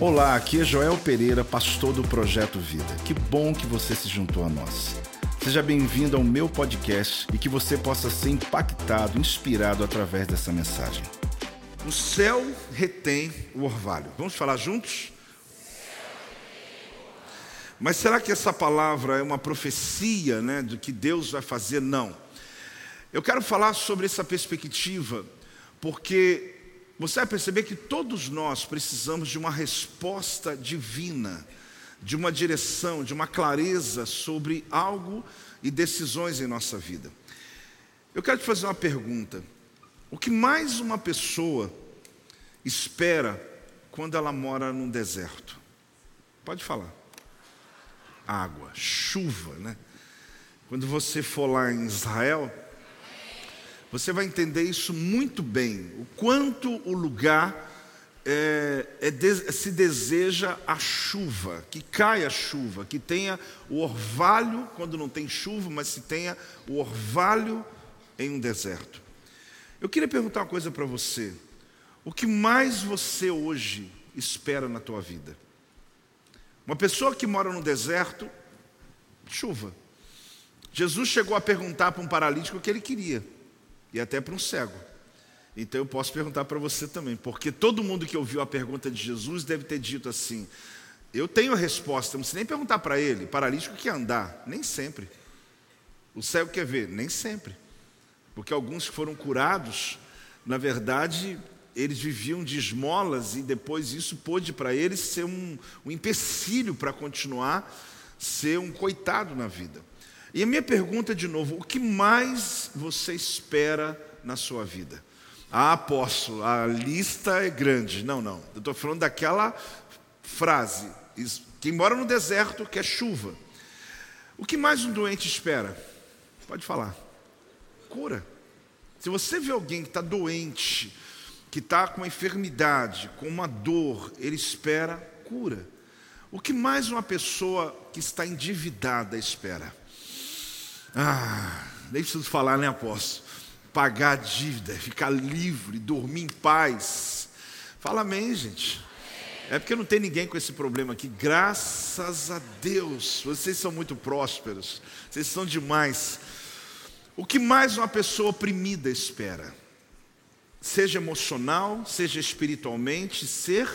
Olá, aqui é Joel Pereira, pastor do Projeto Vida. Que bom que você se juntou a nós. Seja bem-vindo ao meu podcast e que você possa ser impactado, inspirado através dessa mensagem. O céu retém o orvalho. Vamos falar juntos? Mas será que essa palavra é uma profecia né, do que Deus vai fazer? Não. Eu quero falar sobre essa perspectiva, porque você vai perceber que todos nós precisamos de uma resposta divina, de uma direção, de uma clareza sobre algo e decisões em nossa vida. Eu quero te fazer uma pergunta: o que mais uma pessoa espera quando ela mora num deserto? Pode falar água, chuva, né? Quando você for lá em Israel, você vai entender isso muito bem, o quanto o lugar é, é, se deseja a chuva, que caia a chuva, que tenha o orvalho quando não tem chuva, mas se tenha o orvalho em um deserto. Eu queria perguntar uma coisa para você: o que mais você hoje espera na tua vida? Uma pessoa que mora no deserto, chuva. Jesus chegou a perguntar para um paralítico o que ele queria, e até para um cego. Então eu posso perguntar para você também, porque todo mundo que ouviu a pergunta de Jesus deve ter dito assim: Eu tenho a resposta, não precisa nem perguntar para ele. Paralítico quer andar? Nem sempre. O cego quer ver? Nem sempre. Porque alguns que foram curados, na verdade, eles viviam de esmolas e depois isso pôde para eles ser um, um empecilho para continuar ser um coitado na vida. E a minha pergunta de novo: o que mais você espera na sua vida? Ah, apóstolo, a lista é grande. Não, não. Eu estou falando daquela frase: quem mora no deserto quer chuva. O que mais um doente espera? Pode falar. Cura. Se você vê alguém que está doente, que está com uma enfermidade, com uma dor, ele espera cura. O que mais uma pessoa que está endividada espera? Ah, nem preciso falar, né, apóstolo? Pagar a dívida, ficar livre, dormir em paz. Fala amém, gente. É porque não tem ninguém com esse problema aqui. Graças a Deus. Vocês são muito prósperos. Vocês são demais. O que mais uma pessoa oprimida espera? seja emocional, seja espiritualmente, ser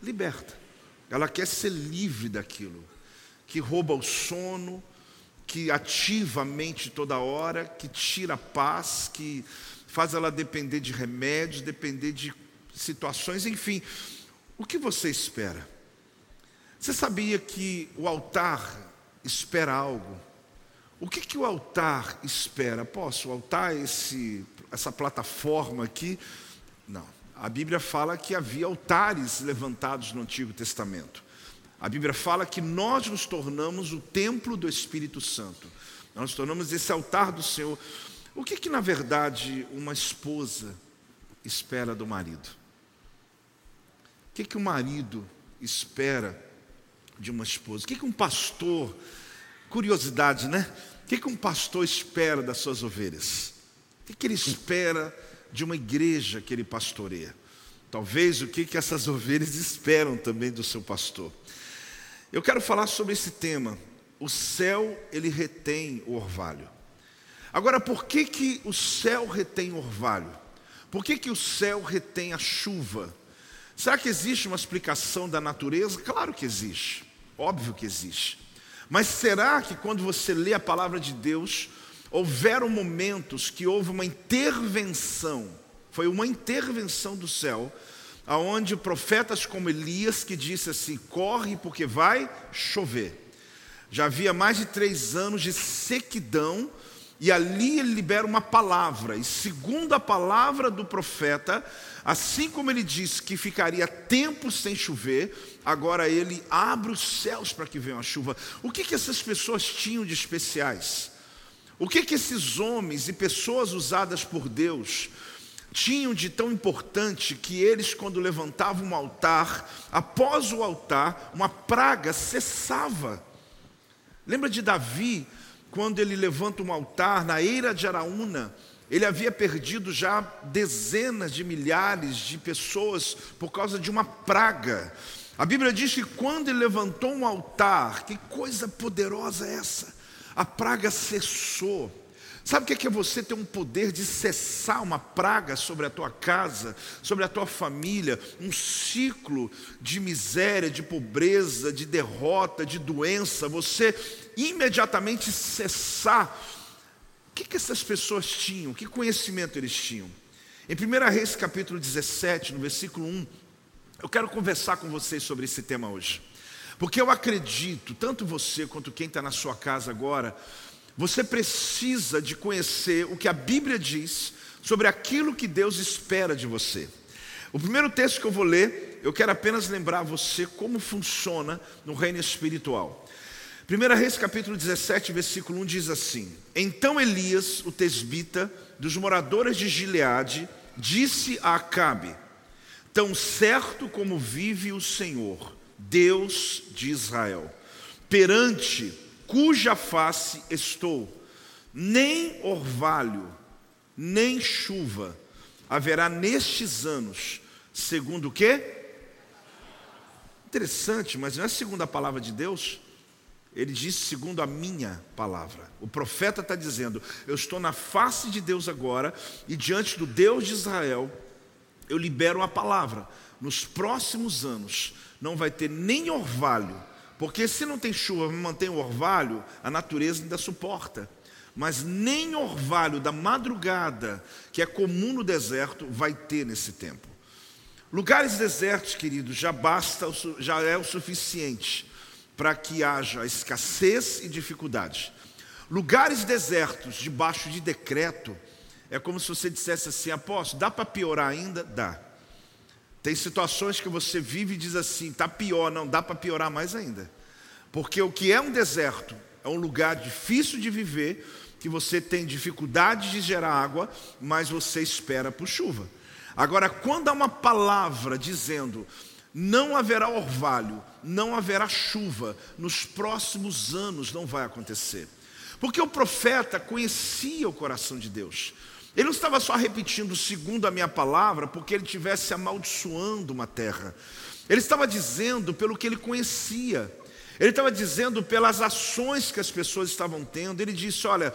liberta. Ela quer ser livre daquilo que rouba o sono, que ativa a mente toda hora, que tira a paz, que faz ela depender de remédios, depender de situações, enfim. O que você espera? Você sabia que o altar espera algo? O que, que o altar espera? Posso, o altar é esse essa plataforma aqui. Não. A Bíblia fala que havia altares levantados no Antigo Testamento. A Bíblia fala que nós nos tornamos o templo do Espírito Santo. Nós nos tornamos esse altar do Senhor. O que que na verdade uma esposa espera do marido? O que que o marido espera de uma esposa? O que que um pastor, curiosidade, né? O que que um pastor espera das suas ovelhas? O que ele espera de uma igreja que ele pastoreia? Talvez o que, que essas ovelhas esperam também do seu pastor. Eu quero falar sobre esse tema. O céu, ele retém o orvalho. Agora, por que, que o céu retém o orvalho? Por que, que o céu retém a chuva? Será que existe uma explicação da natureza? Claro que existe, óbvio que existe. Mas será que quando você lê a palavra de Deus, houveram momentos que houve uma intervenção, foi uma intervenção do céu, aonde profetas como Elias que disse assim: corre porque vai chover. Já havia mais de três anos de sequidão, e ali ele libera uma palavra, e segundo a palavra do profeta, assim como ele disse que ficaria tempo sem chover, agora ele abre os céus para que venha a chuva. O que, que essas pessoas tinham de especiais? O que, que esses homens e pessoas usadas por Deus tinham de tão importante que eles, quando levantavam um altar, após o altar, uma praga cessava. Lembra de Davi, quando ele levanta um altar na eira de Araúna, ele havia perdido já dezenas de milhares de pessoas por causa de uma praga. A Bíblia diz que quando ele levantou um altar, que coisa poderosa é essa? A praga cessou. Sabe o que é você ter um poder de cessar uma praga sobre a tua casa, sobre a tua família, um ciclo de miséria, de pobreza, de derrota, de doença, você imediatamente cessar. O que, que essas pessoas tinham? Que conhecimento eles tinham? Em 1 Reis capítulo 17, no versículo 1, eu quero conversar com vocês sobre esse tema hoje. Porque eu acredito, tanto você quanto quem está na sua casa agora, você precisa de conhecer o que a Bíblia diz sobre aquilo que Deus espera de você. O primeiro texto que eu vou ler, eu quero apenas lembrar você como funciona no reino espiritual. 1 Reis capítulo 17, versículo 1 diz assim: Então Elias, o tesbita, dos moradores de Gileade, disse a Acabe: Tão certo como vive o Senhor, Deus de Israel, perante cuja face estou, nem orvalho, nem chuva haverá nestes anos, segundo o quê? Interessante, mas não é a palavra de Deus? Ele disse segundo a minha palavra. O profeta está dizendo: Eu estou na face de Deus agora, e diante do Deus de Israel, eu libero a palavra. Nos próximos anos, não vai ter nem orvalho, porque se não tem chuva, mantém o orvalho, a natureza ainda suporta. Mas nem orvalho da madrugada, que é comum no deserto, vai ter nesse tempo. Lugares desertos, queridos, já basta, já é o suficiente para que haja escassez e dificuldade. Lugares desertos, debaixo de decreto, é como se você dissesse assim: apóstolo, dá para piorar ainda? Dá. Tem situações que você vive e diz assim: está pior, não, dá para piorar mais ainda. Porque o que é um deserto é um lugar difícil de viver, que você tem dificuldade de gerar água, mas você espera por chuva. Agora, quando há uma palavra dizendo não haverá orvalho, não haverá chuva, nos próximos anos não vai acontecer. Porque o profeta conhecia o coração de Deus. Ele não estava só repetindo segundo a minha palavra, porque ele estivesse amaldiçoando uma terra. Ele estava dizendo pelo que ele conhecia. Ele estava dizendo pelas ações que as pessoas estavam tendo. Ele disse: Olha,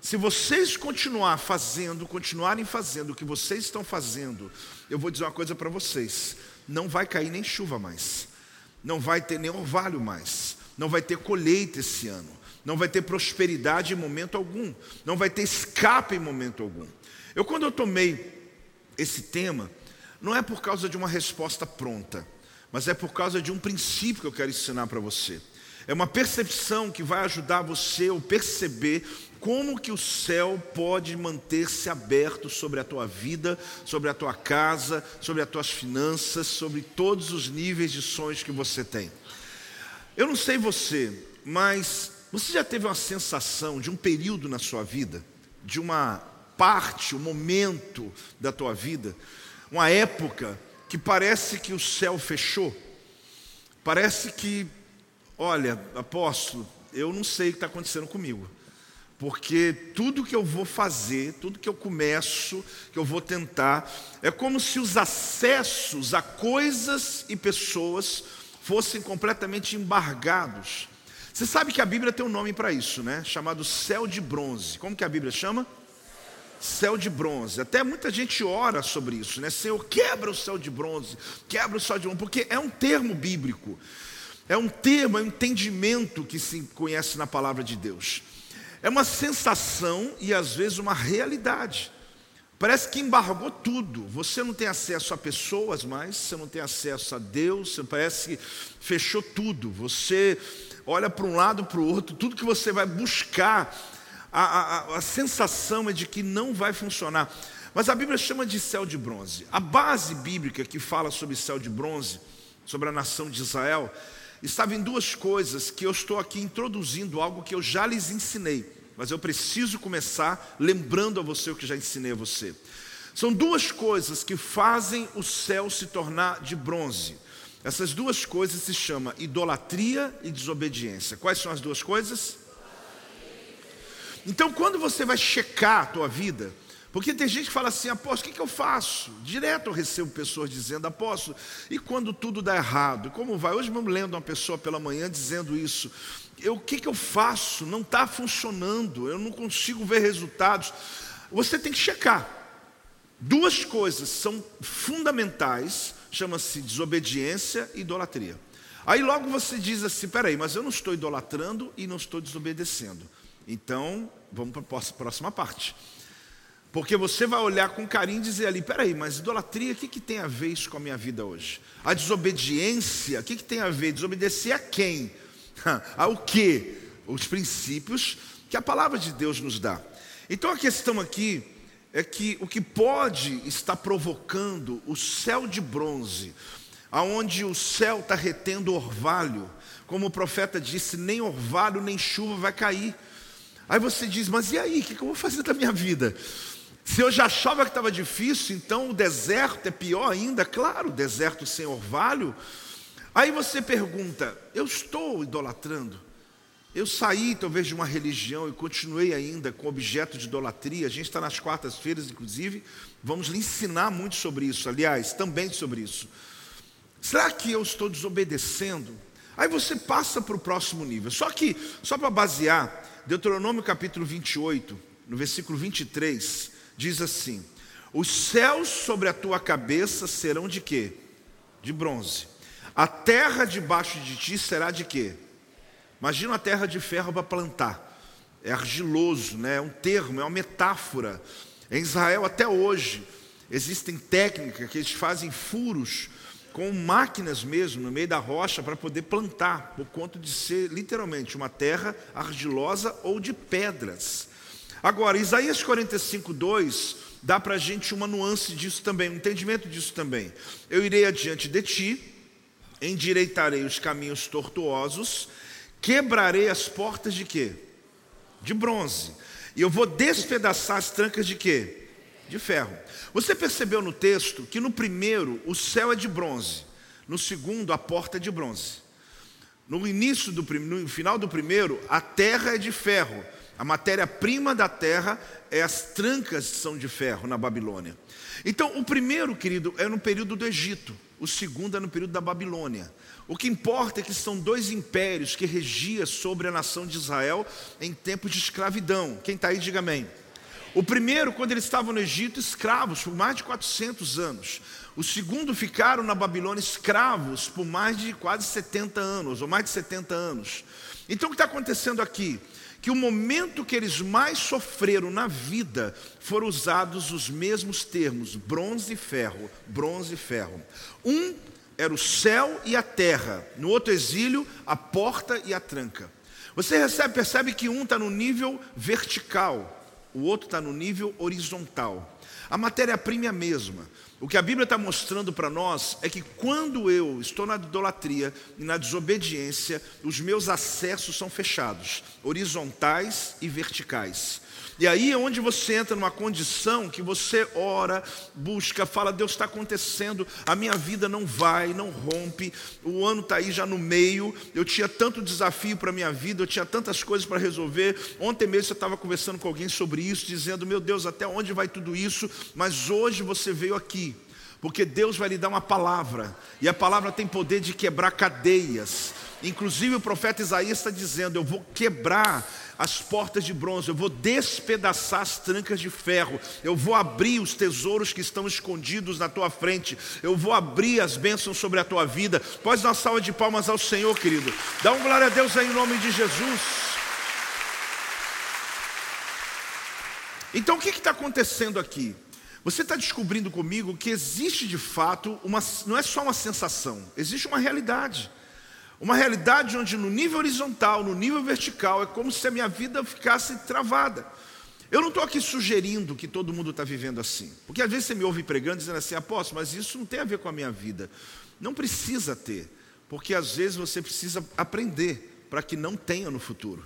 se vocês continuar fazendo, continuarem fazendo o que vocês estão fazendo, eu vou dizer uma coisa para vocês: não vai cair nem chuva mais, não vai ter nem orvalho mais, não vai ter colheita esse ano, não vai ter prosperidade em momento algum, não vai ter escape em momento algum. Eu, quando eu tomei esse tema, não é por causa de uma resposta pronta, mas é por causa de um princípio que eu quero ensinar para você. É uma percepção que vai ajudar você a perceber como que o céu pode manter-se aberto sobre a tua vida, sobre a tua casa, sobre as tuas finanças, sobre todos os níveis de sonhos que você tem. Eu não sei você, mas você já teve uma sensação de um período na sua vida, de uma parte, um momento da tua vida, uma época que parece que o céu fechou. Parece que, olha, apóstolo, eu não sei o que está acontecendo comigo. Porque tudo que eu vou fazer, tudo que eu começo, que eu vou tentar, é como se os acessos a coisas e pessoas fossem completamente embargados. Você sabe que a Bíblia tem um nome para isso, né? Chamado céu de bronze. Como que a Bíblia chama? céu de bronze. Até muita gente ora sobre isso, né? Senhor, quebra o céu de bronze, quebra o céu de bronze, porque é um termo bíblico, é um termo, é um entendimento que se conhece na palavra de Deus. É uma sensação e às vezes uma realidade. Parece que embargou tudo. Você não tem acesso a pessoas mais, você não tem acesso a Deus, parece que fechou tudo. Você olha para um lado, para o outro, tudo que você vai buscar a, a, a sensação é de que não vai funcionar. Mas a Bíblia chama de céu de bronze. A base bíblica que fala sobre céu de bronze, sobre a nação de Israel, estava em duas coisas que eu estou aqui introduzindo algo que eu já lhes ensinei, mas eu preciso começar lembrando a você o que já ensinei a você. São duas coisas que fazem o céu se tornar de bronze. Essas duas coisas se chamam idolatria e desobediência. Quais são as duas coisas? Então, quando você vai checar a tua vida, Porque tem gente que fala assim, apóstolo, o que, que eu faço? Direto eu recebo pessoas dizendo, apóstolo, e quando tudo dá errado? Como vai? Hoje mesmo lendo uma pessoa pela manhã dizendo isso. Eu, o que, que eu faço? Não está funcionando, eu não consigo ver resultados. Você tem que checar. Duas coisas são fundamentais, chama-se desobediência e idolatria. Aí logo você diz assim: peraí, mas eu não estou idolatrando e não estou desobedecendo. Então, vamos para a próxima parte. Porque você vai olhar com carinho e dizer ali: peraí, mas idolatria, o que, que tem a ver isso com a minha vida hoje? A desobediência, o que, que tem a ver? Desobedecer a quem? Ao que? Os princípios que a palavra de Deus nos dá. Então a questão aqui é que o que pode estar provocando o céu de bronze, aonde o céu está retendo orvalho, como o profeta disse, nem orvalho nem chuva vai cair. Aí você diz, mas e aí, o que eu vou fazer da minha vida? Se eu já achava que estava difícil, então o deserto é pior ainda, claro, deserto sem orvalho. Aí você pergunta: eu estou idolatrando? Eu saí talvez de uma religião e continuei ainda com objeto de idolatria. A gente está nas quartas-feiras, inclusive, vamos lhe ensinar muito sobre isso, aliás, também sobre isso. Será que eu estou desobedecendo? Aí você passa para o próximo nível. Só que, só para basear, Deuteronômio capítulo 28, no versículo 23, diz assim: Os céus sobre a tua cabeça serão de quê? De bronze. A terra debaixo de ti será de quê? Imagina a terra de ferro para plantar. É argiloso, né? é um termo, é uma metáfora. Em Israel, até hoje, existem técnicas que eles fazem furos com máquinas mesmo no meio da rocha para poder plantar, por conta de ser literalmente uma terra argilosa ou de pedras. Agora, Isaías 45, 2 dá para a gente uma nuance disso também, um entendimento disso também. Eu irei adiante de ti, endireitarei os caminhos tortuosos, quebrarei as portas de quê? De bronze. E eu vou despedaçar as trancas de quê? De ferro. Você percebeu no texto que no primeiro o céu é de bronze, no segundo a porta é de bronze. No início do no final do primeiro, a terra é de ferro a matéria-prima da terra é as trancas são de ferro na Babilônia. Então, o primeiro, querido, é no período do Egito, o segundo é no período da Babilônia. O que importa é que são dois impérios que regiam sobre a nação de Israel em tempos de escravidão. Quem está aí, diga amém. O primeiro, quando eles estavam no Egito, escravos por mais de 400 anos. O segundo, ficaram na Babilônia escravos por mais de quase 70 anos, ou mais de 70 anos. Então, o que está acontecendo aqui? que o momento que eles mais sofreram na vida foram usados os mesmos termos, bronze e ferro, bronze e ferro. Um era o céu e a terra, no outro exílio, a porta e a tranca. Você recebe, percebe que um está no nível vertical, o outro está no nível horizontal. A matéria-prima é a mesma. O que a Bíblia está mostrando para nós é que quando eu estou na idolatria e na desobediência, os meus acessos são fechados, horizontais e verticais. E aí é onde você entra numa condição que você ora, busca, fala: Deus está acontecendo, a minha vida não vai, não rompe, o ano está aí já no meio, eu tinha tanto desafio para a minha vida, eu tinha tantas coisas para resolver. Ontem mesmo eu estava conversando com alguém sobre isso, dizendo: Meu Deus, até onde vai tudo isso? Mas hoje você veio aqui. Porque Deus vai lhe dar uma palavra, e a palavra tem poder de quebrar cadeias. Inclusive o profeta Isaías está dizendo: Eu vou quebrar as portas de bronze, eu vou despedaçar as trancas de ferro, eu vou abrir os tesouros que estão escondidos na tua frente, eu vou abrir as bênçãos sobre a tua vida. Pode dar uma salva de palmas ao Senhor, querido. Dá um glória a Deus aí em nome de Jesus. Então o que está acontecendo aqui? Você está descobrindo comigo que existe de fato uma, não é só uma sensação, existe uma realidade. Uma realidade onde no nível horizontal, no nível vertical, é como se a minha vida ficasse travada. Eu não estou aqui sugerindo que todo mundo está vivendo assim. Porque às vezes você me ouve pregando dizendo assim, apóstolo, mas isso não tem a ver com a minha vida. Não precisa ter. Porque às vezes você precisa aprender para que não tenha no futuro.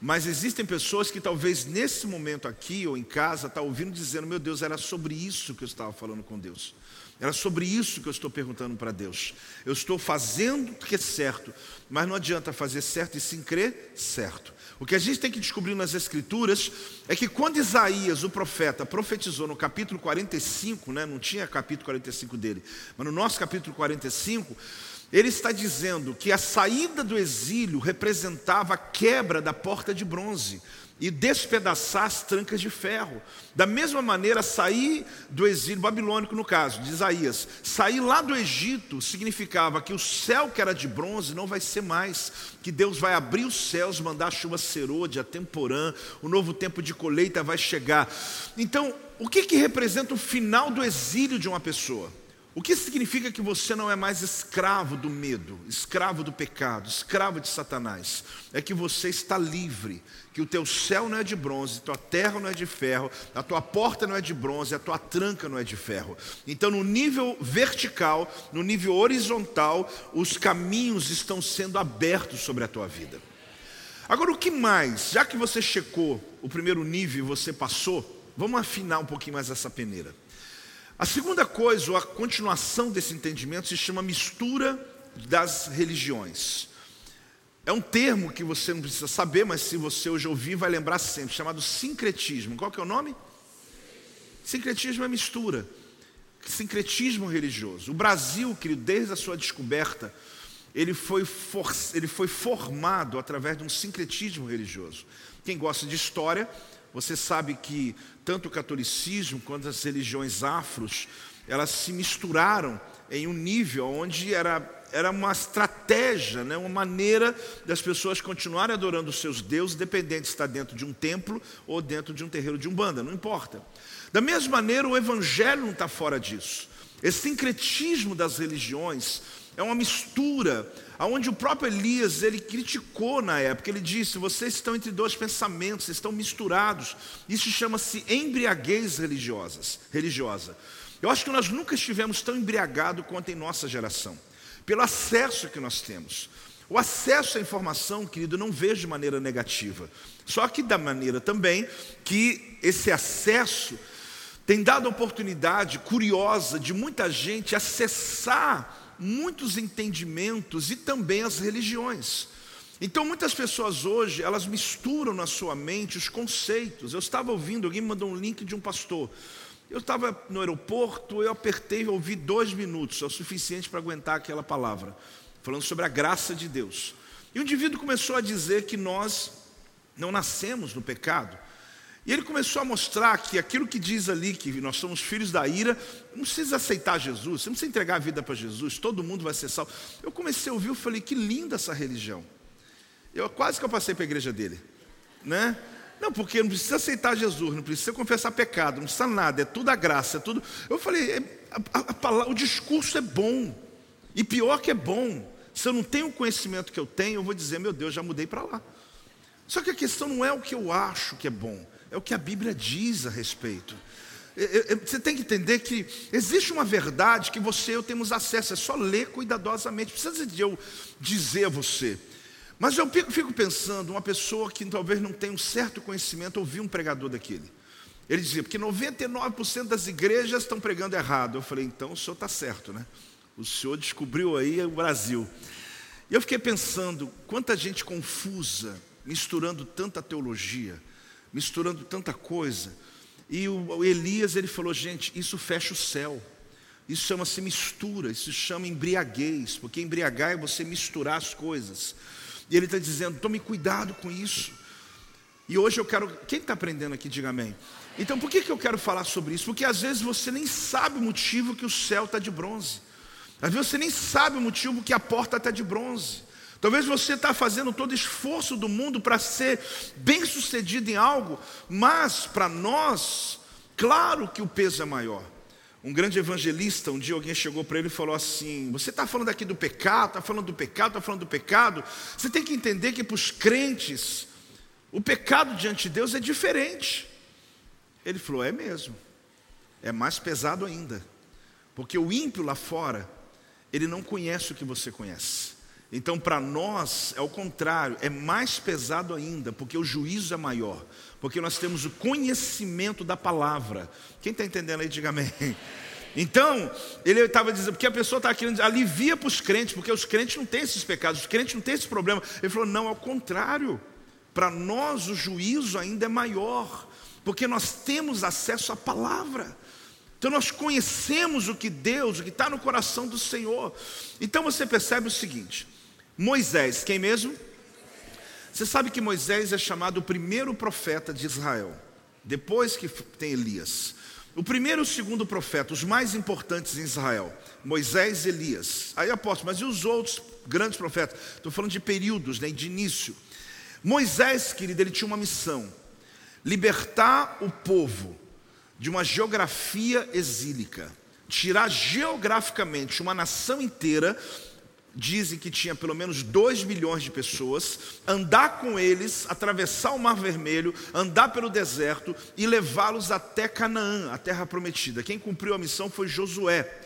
Mas existem pessoas que talvez nesse momento aqui ou em casa estão tá ouvindo dizendo, meu Deus, era sobre isso que eu estava falando com Deus. Era sobre isso que eu estou perguntando para Deus. Eu estou fazendo o que é certo, mas não adianta fazer certo e sim crer certo. O que a gente tem que descobrir nas Escrituras é que quando Isaías, o profeta, profetizou no capítulo 45, né, não tinha capítulo 45 dele, mas no nosso capítulo 45, ele está dizendo que a saída do exílio representava a quebra da porta de bronze e despedaçar as trancas de ferro. Da mesma maneira, sair do exílio babilônico, no caso de Isaías, sair lá do Egito significava que o céu que era de bronze não vai ser mais, que Deus vai abrir os céus, mandar a chuva serôdia, temporã, o novo tempo de colheita vai chegar. Então, o que, que representa o final do exílio de uma pessoa? O que significa que você não é mais escravo do medo, escravo do pecado, escravo de Satanás? É que você está livre, que o teu céu não é de bronze, tua terra não é de ferro, a tua porta não é de bronze, a tua tranca não é de ferro. Então, no nível vertical, no nível horizontal, os caminhos estão sendo abertos sobre a tua vida. Agora, o que mais? Já que você checou o primeiro nível e você passou, vamos afinar um pouquinho mais essa peneira. A segunda coisa, ou a continuação desse entendimento, se chama mistura das religiões. É um termo que você não precisa saber, mas se você hoje ouvir, vai lembrar sempre, chamado sincretismo. Qual que é o nome? Sincretismo é mistura. Sincretismo religioso. O Brasil, querido, desde a sua descoberta, ele foi, for, ele foi formado através de um sincretismo religioso. Quem gosta de história você sabe que tanto o catolicismo quanto as religiões afros, elas se misturaram em um nível onde era, era uma estratégia, né, uma maneira das pessoas continuarem adorando os seus deuses, independente se está dentro de um templo ou dentro de um terreiro de umbanda, não importa. Da mesma maneira, o evangelho não está fora disso. Esse sincretismo das religiões é uma mistura, aonde o próprio Elias ele criticou na época. Ele disse: vocês estão entre dois pensamentos, estão misturados. Isso chama-se embriaguez religiosas, religiosa. Eu acho que nós nunca estivemos tão embriagados quanto em nossa geração, pelo acesso que nós temos. O acesso à informação, querido, não vejo de maneira negativa. Só que da maneira também que esse acesso tem dado a oportunidade curiosa de muita gente acessar muitos entendimentos e também as religiões. Então, muitas pessoas hoje, elas misturam na sua mente os conceitos. Eu estava ouvindo, alguém mandou um link de um pastor. Eu estava no aeroporto, eu apertei e ouvi dois minutos, é o suficiente para aguentar aquela palavra, falando sobre a graça de Deus. E o indivíduo começou a dizer que nós não nascemos no pecado, e ele começou a mostrar que aquilo que diz ali, que nós somos filhos da ira, não precisa aceitar Jesus, você não precisa entregar a vida para Jesus, todo mundo vai ser salvo. Eu comecei a ouvir, eu falei, que linda essa religião. Eu quase que eu passei para a igreja dele, né? Não, porque não precisa aceitar Jesus, não precisa confessar pecado, não precisa nada, é tudo a graça, é tudo. Eu falei, é, a, a, o discurso é bom, e pior que é bom. Se eu não tenho o conhecimento que eu tenho, eu vou dizer, meu Deus, já mudei para lá. Só que a questão não é o que eu acho que é bom, é o que a Bíblia diz a respeito. Você tem que entender que existe uma verdade que você e eu temos acesso, é só ler cuidadosamente. Precisa de eu dizer a você. Mas eu fico pensando, uma pessoa que talvez não tenha um certo conhecimento, ouviu um pregador daquele. Ele dizia, porque 99% das igrejas estão pregando errado. Eu falei, então o senhor está certo, né? O senhor descobriu aí o Brasil. E eu fiquei pensando, quanta gente confusa, misturando tanta teologia misturando tanta coisa. E o Elias ele falou: gente, isso fecha o céu. Isso chama-se mistura, isso chama embriaguez, porque embriagar é você misturar as coisas. E ele está dizendo: tome cuidado com isso. E hoje eu quero. Quem está aprendendo aqui, diga amém. Então por que, que eu quero falar sobre isso? Porque às vezes você nem sabe o motivo que o céu está de bronze. Às vezes você nem sabe o motivo que a porta está de bronze. Talvez você está fazendo todo esforço do mundo para ser bem sucedido em algo, mas para nós, claro que o peso é maior. Um grande evangelista, um dia alguém chegou para ele e falou assim: Você está falando aqui do pecado, está falando do pecado, está falando do pecado. Você tem que entender que para os crentes, o pecado diante de Deus é diferente. Ele falou: É mesmo, é mais pesado ainda, porque o ímpio lá fora, ele não conhece o que você conhece. Então, para nós, é o contrário, é mais pesado ainda, porque o juízo é maior, porque nós temos o conhecimento da palavra. Quem está entendendo aí, diga amém. Então, ele estava dizendo, porque a pessoa estava querendo dizer, alivia para os crentes, porque os crentes não têm esses pecados, os crentes não têm esse problema. Ele falou, não, ao contrário, para nós o juízo ainda é maior, porque nós temos acesso à palavra. Então nós conhecemos o que Deus, o que está no coração do Senhor. Então você percebe o seguinte: Moisés, quem mesmo? Você sabe que Moisés é chamado o primeiro profeta de Israel, depois que tem Elias. O primeiro e o segundo profeta, os mais importantes em Israel, Moisés e Elias. Aí aposto, mas e os outros grandes profetas? Estou falando de períodos, né, de início. Moisés, querido, ele tinha uma missão: libertar o povo de uma geografia exílica, tirar geograficamente uma nação inteira dizem que tinha pelo menos 2 milhões de pessoas, andar com eles, atravessar o Mar Vermelho, andar pelo deserto e levá-los até Canaã, a terra prometida. Quem cumpriu a missão foi Josué.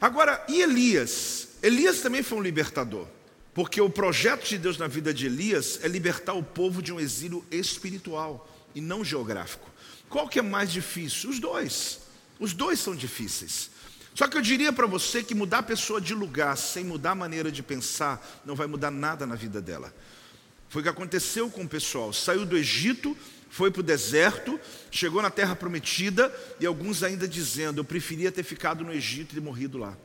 Agora, e Elias? Elias também foi um libertador, porque o projeto de Deus na vida de Elias é libertar o povo de um exílio espiritual e não geográfico. Qual que é mais difícil? Os dois. Os dois são difíceis. Só que eu diria para você que mudar a pessoa de lugar sem mudar a maneira de pensar não vai mudar nada na vida dela. Foi o que aconteceu com o pessoal. Saiu do Egito, foi para o deserto, chegou na terra prometida e alguns ainda dizendo: Eu preferia ter ficado no Egito e morrido lá.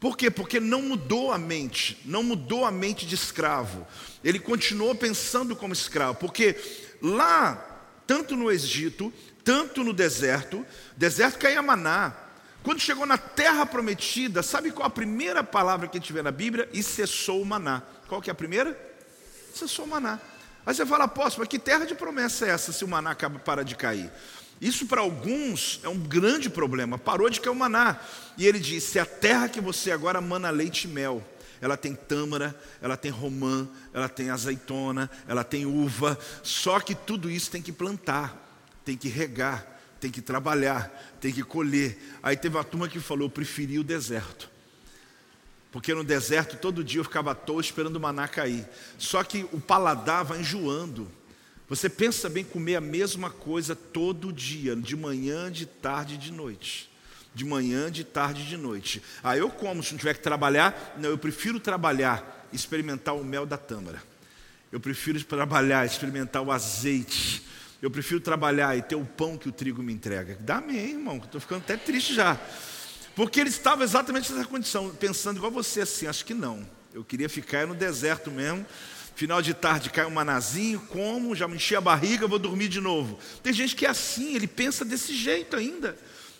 Por quê? Porque não mudou a mente, não mudou a mente de escravo. Ele continuou pensando como escravo, porque lá, tanto no Egito, tanto no deserto, deserto caía maná, quando chegou na terra prometida, sabe qual a primeira palavra que vê na Bíblia? E cessou o maná. Qual que é a primeira? Cessou o maná. Aí você fala, apóstolo, que terra de promessa é essa se o maná acaba para de cair? Isso para alguns é um grande problema. Parou de cair o maná. E ele disse: a terra que você agora mana leite e mel. Ela tem tâmara, ela tem romã, ela tem azeitona, ela tem uva. Só que tudo isso tem que plantar, tem que regar, tem que trabalhar, tem que colher. Aí teve uma turma que falou: eu preferi o deserto. Porque no deserto todo dia eu ficava à toa esperando o maná cair. Só que o paladar vai enjoando. Você pensa bem comer a mesma coisa todo dia, de manhã, de tarde e de noite. De manhã, de tarde e de noite. Aí eu como, se não tiver que trabalhar, não, eu prefiro trabalhar, experimentar o mel da tâmara. Eu prefiro trabalhar, experimentar o azeite eu prefiro trabalhar e ter o pão que o trigo me entrega. Dá-me, irmão, estou ficando até triste já. Porque ele estava exatamente nessa condição, pensando igual você assim, acho que não. Eu queria ficar no deserto mesmo. Final de tarde cai um manazinho, como, já me enchi a barriga, vou dormir de novo. Tem gente que é assim, ele pensa desse jeito ainda.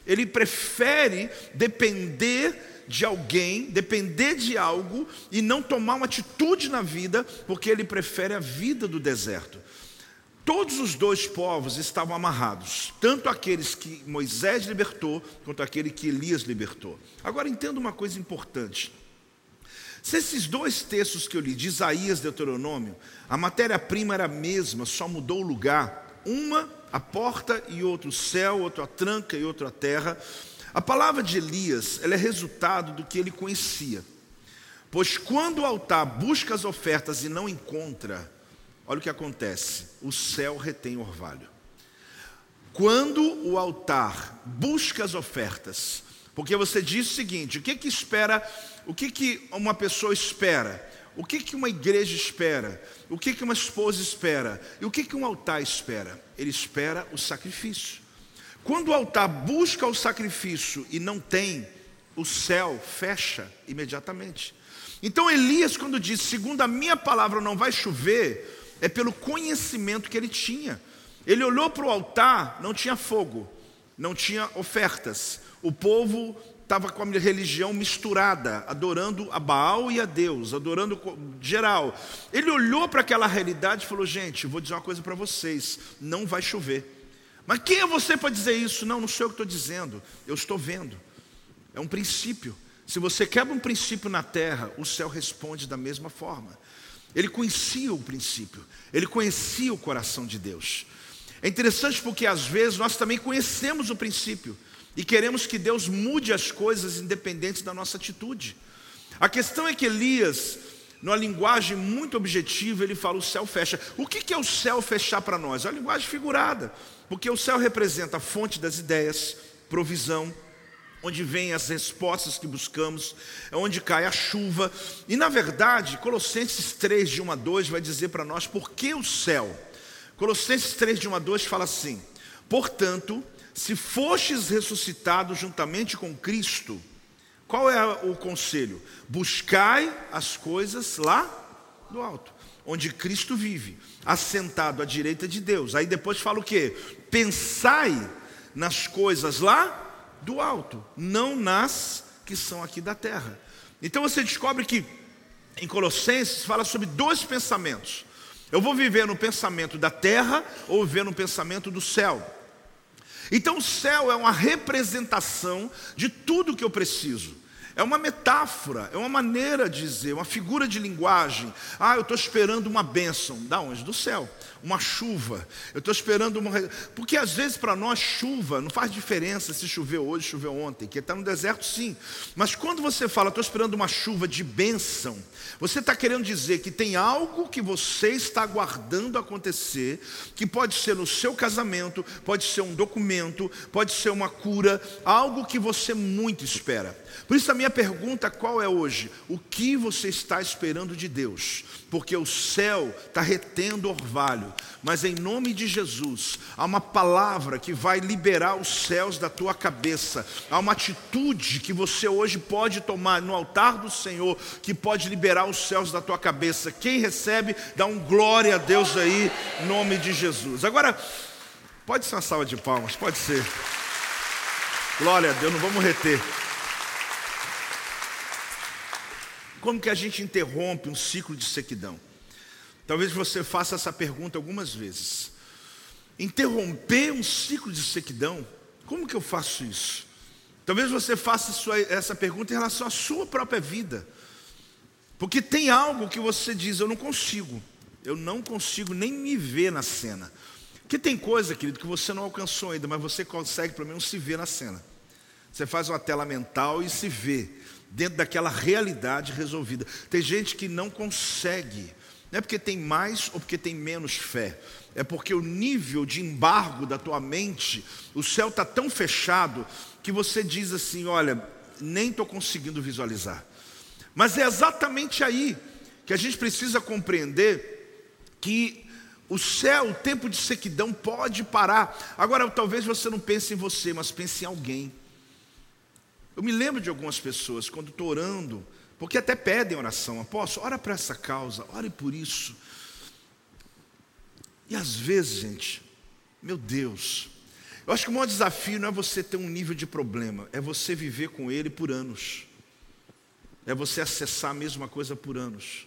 Ele prefere depender de alguém, depender de algo e não tomar uma atitude na vida, porque ele prefere a vida do deserto. Todos os dois povos estavam amarrados, tanto aqueles que Moisés libertou, quanto aquele que Elias libertou. Agora entenda uma coisa importante. Se esses dois textos que eu li, de Isaías e Deuteronômio, a matéria-prima era a mesma, só mudou o lugar. Uma, a porta e outro o céu, outro a tranca e outro a terra. A palavra de Elias, ela é resultado do que ele conhecia. Pois quando o altar busca as ofertas e não encontra, Olha o que acontece: o céu retém orvalho. Quando o altar busca as ofertas, porque você diz o seguinte: o que que espera, o que que uma pessoa espera? O que que uma igreja espera? O que que uma esposa espera? E o que que um altar espera? Ele espera o sacrifício. Quando o altar busca o sacrifício e não tem, o céu fecha imediatamente. Então Elias, quando diz, segundo a minha palavra não vai chover, é pelo conhecimento que ele tinha. Ele olhou para o altar, não tinha fogo, não tinha ofertas. O povo estava com a religião misturada, adorando a Baal e a Deus, adorando geral. Ele olhou para aquela realidade e falou: Gente, vou dizer uma coisa para vocês: não vai chover. Mas quem é você para dizer isso? Não, não sou eu que estou dizendo, eu estou vendo. É um princípio. Se você quebra um princípio na terra, o céu responde da mesma forma. Ele conhecia o princípio, ele conhecia o coração de Deus. É interessante porque às vezes nós também conhecemos o princípio e queremos que Deus mude as coisas independentes da nossa atitude. A questão é que Elias, numa linguagem muito objetiva, ele fala: o céu fecha. O que é o céu fechar para nós? É uma linguagem figurada, porque o céu representa a fonte das ideias, provisão, onde vêm as respostas que buscamos, é onde cai a chuva. E na verdade, Colossenses 3, de 1 a 2, vai dizer para nós por que o céu. Colossenses 3, de 1 a 2 fala assim: Portanto, se fostes ressuscitados juntamente com Cristo, qual é o conselho? Buscai as coisas lá do alto, onde Cristo vive, assentado à direita de Deus. Aí depois fala o que? Pensai nas coisas lá do alto, não nas que são aqui da terra. Então você descobre que em Colossenses fala sobre dois pensamentos. Eu vou viver no pensamento da terra ou viver no pensamento do céu. Então o céu é uma representação de tudo que eu preciso. É uma metáfora, é uma maneira de dizer, uma figura de linguagem. Ah, eu estou esperando uma bênção. Da onde? Do céu uma chuva. Eu estou esperando uma. Porque às vezes para nós chuva não faz diferença se choveu hoje, choveu ontem, que está no deserto sim. Mas quando você fala, estou esperando uma chuva de bênção, você está querendo dizer que tem algo que você está aguardando acontecer, que pode ser no seu casamento, pode ser um documento, pode ser uma cura, algo que você muito espera. Por isso a minha pergunta qual é hoje? O que você está esperando de Deus? Porque o céu está retendo orvalho, mas em nome de Jesus, há uma palavra que vai liberar os céus da tua cabeça, há uma atitude que você hoje pode tomar no altar do Senhor, que pode liberar os céus da tua cabeça. Quem recebe, dá um glória a Deus aí, em nome de Jesus. Agora, pode ser uma salva de palmas, pode ser. Glória a Deus, não vamos reter. Como que a gente interrompe um ciclo de sequidão? Talvez você faça essa pergunta algumas vezes. Interromper um ciclo de sequidão, como que eu faço isso? Talvez você faça essa pergunta em relação à sua própria vida. Porque tem algo que você diz, eu não consigo. Eu não consigo nem me ver na cena. Porque tem coisa, querido, que você não alcançou ainda, mas você consegue pelo menos se ver na cena. Você faz uma tela mental e se vê dentro daquela realidade resolvida. Tem gente que não consegue, não é porque tem mais ou porque tem menos fé, é porque o nível de embargo da tua mente, o céu está tão fechado que você diz assim: olha, nem estou conseguindo visualizar. Mas é exatamente aí que a gente precisa compreender que o céu, o tempo de sequidão pode parar. Agora, talvez você não pense em você, mas pense em alguém. Eu me lembro de algumas pessoas, quando estou orando, porque até pedem oração, apóstolo, ora para essa causa, ore por isso. E às vezes, gente, meu Deus, eu acho que o maior desafio não é você ter um nível de problema, é você viver com ele por anos. É você acessar a mesma coisa por anos.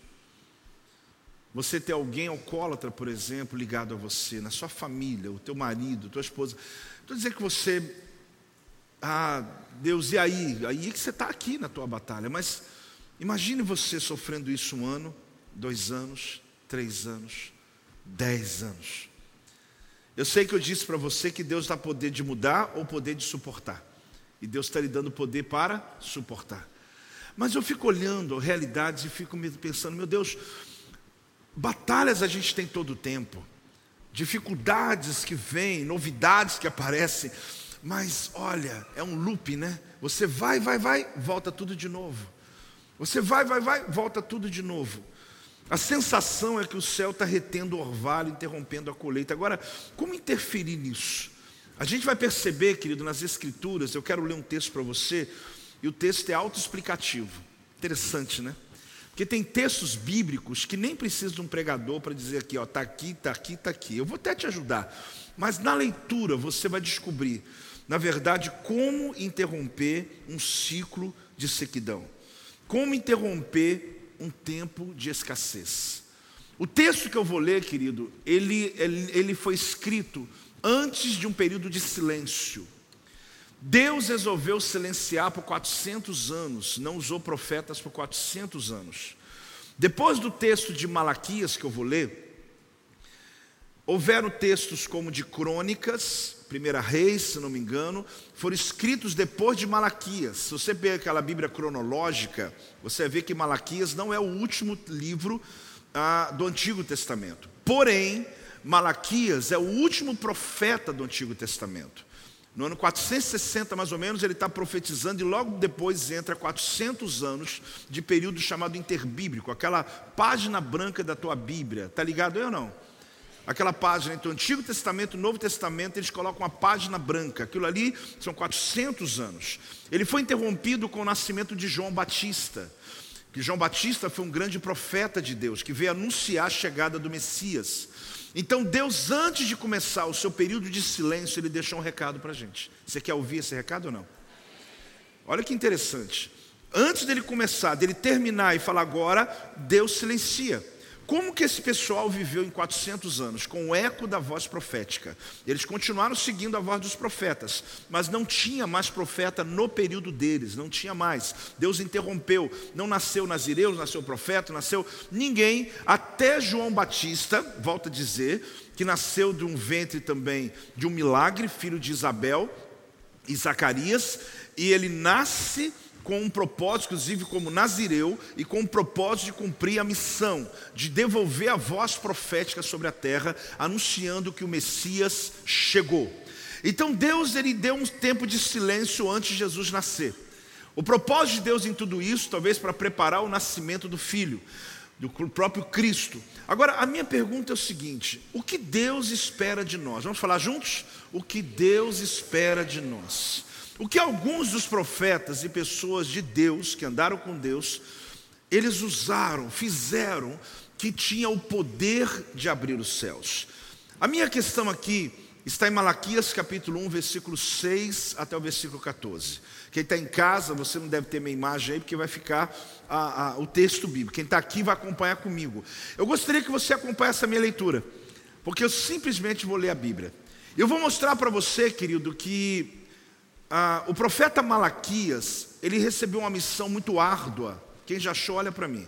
Você ter alguém alcoólatra, por exemplo, ligado a você, na sua família, o teu marido, tua esposa. Estou dizendo que você ah, Deus, e aí? Aí é que você está aqui na tua batalha. Mas imagine você sofrendo isso um ano, dois anos, três anos, dez anos. Eu sei que eu disse para você que Deus dá poder de mudar ou poder de suportar. E Deus está lhe dando poder para suportar. Mas eu fico olhando realidades e fico pensando, meu Deus, batalhas a gente tem todo o tempo, dificuldades que vêm, novidades que aparecem. Mas olha, é um loop, né? Você vai, vai, vai, volta tudo de novo. Você vai, vai, vai, volta tudo de novo. A sensação é que o céu está retendo o orvalho, interrompendo a colheita. Agora, como interferir nisso? A gente vai perceber, querido, nas Escrituras, eu quero ler um texto para você, e o texto é autoexplicativo. Interessante, né? Porque tem textos bíblicos que nem precisa de um pregador para dizer aqui, ó, está aqui, está aqui, está aqui. Eu vou até te ajudar. Mas na leitura você vai descobrir na verdade, como interromper um ciclo de sequidão. Como interromper um tempo de escassez. O texto que eu vou ler, querido, ele, ele, ele foi escrito antes de um período de silêncio. Deus resolveu silenciar por 400 anos, não usou profetas por 400 anos. Depois do texto de Malaquias que eu vou ler, houveram textos como de Crônicas, Primeira Reis, se não me engano, foram escritos depois de Malaquias. Se você pegar aquela Bíblia cronológica, você vê que Malaquias não é o último livro ah, do Antigo Testamento. Porém, Malaquias é o último profeta do Antigo Testamento. No ano 460, mais ou menos, ele está profetizando e logo depois entra 400 anos de período chamado interbíblico, aquela página branca da tua Bíblia. Está ligado aí ou não? Aquela página entre o Antigo Testamento e o Novo Testamento, eles colocam uma página branca. Aquilo ali são 400 anos. Ele foi interrompido com o nascimento de João Batista. Que João Batista foi um grande profeta de Deus, que veio anunciar a chegada do Messias. Então Deus, antes de começar o seu período de silêncio, Ele deixou um recado para a gente. Você quer ouvir esse recado ou não? Olha que interessante. Antes dele começar, dele terminar e falar agora, Deus silencia. Como que esse pessoal viveu em 400 anos? Com o eco da voz profética. Eles continuaram seguindo a voz dos profetas, mas não tinha mais profeta no período deles, não tinha mais. Deus interrompeu, não nasceu Nazireu, nasceu profeta, nasceu ninguém, até João Batista, volta a dizer, que nasceu de um ventre também de um milagre, filho de Isabel e Zacarias, e ele nasce com um propósito, inclusive como Nazireu, e com o propósito de cumprir a missão, de devolver a voz profética sobre a terra, anunciando que o Messias chegou. Então Deus ele deu um tempo de silêncio antes de Jesus nascer. O propósito de Deus em tudo isso, talvez para preparar o nascimento do Filho, do próprio Cristo. Agora, a minha pergunta é o seguinte: o que Deus espera de nós? Vamos falar juntos? O que Deus espera de nós? O que alguns dos profetas e pessoas de Deus, que andaram com Deus, eles usaram, fizeram, que tinha o poder de abrir os céus. A minha questão aqui está em Malaquias capítulo 1, versículo 6 até o versículo 14. Quem está em casa, você não deve ter minha imagem aí, porque vai ficar a, a, o texto bíblico. Quem está aqui vai acompanhar comigo. Eu gostaria que você acompanhasse a minha leitura, porque eu simplesmente vou ler a Bíblia. Eu vou mostrar para você, querido, que ah, o profeta Malaquias, ele recebeu uma missão muito árdua. Quem já achou, olha para mim.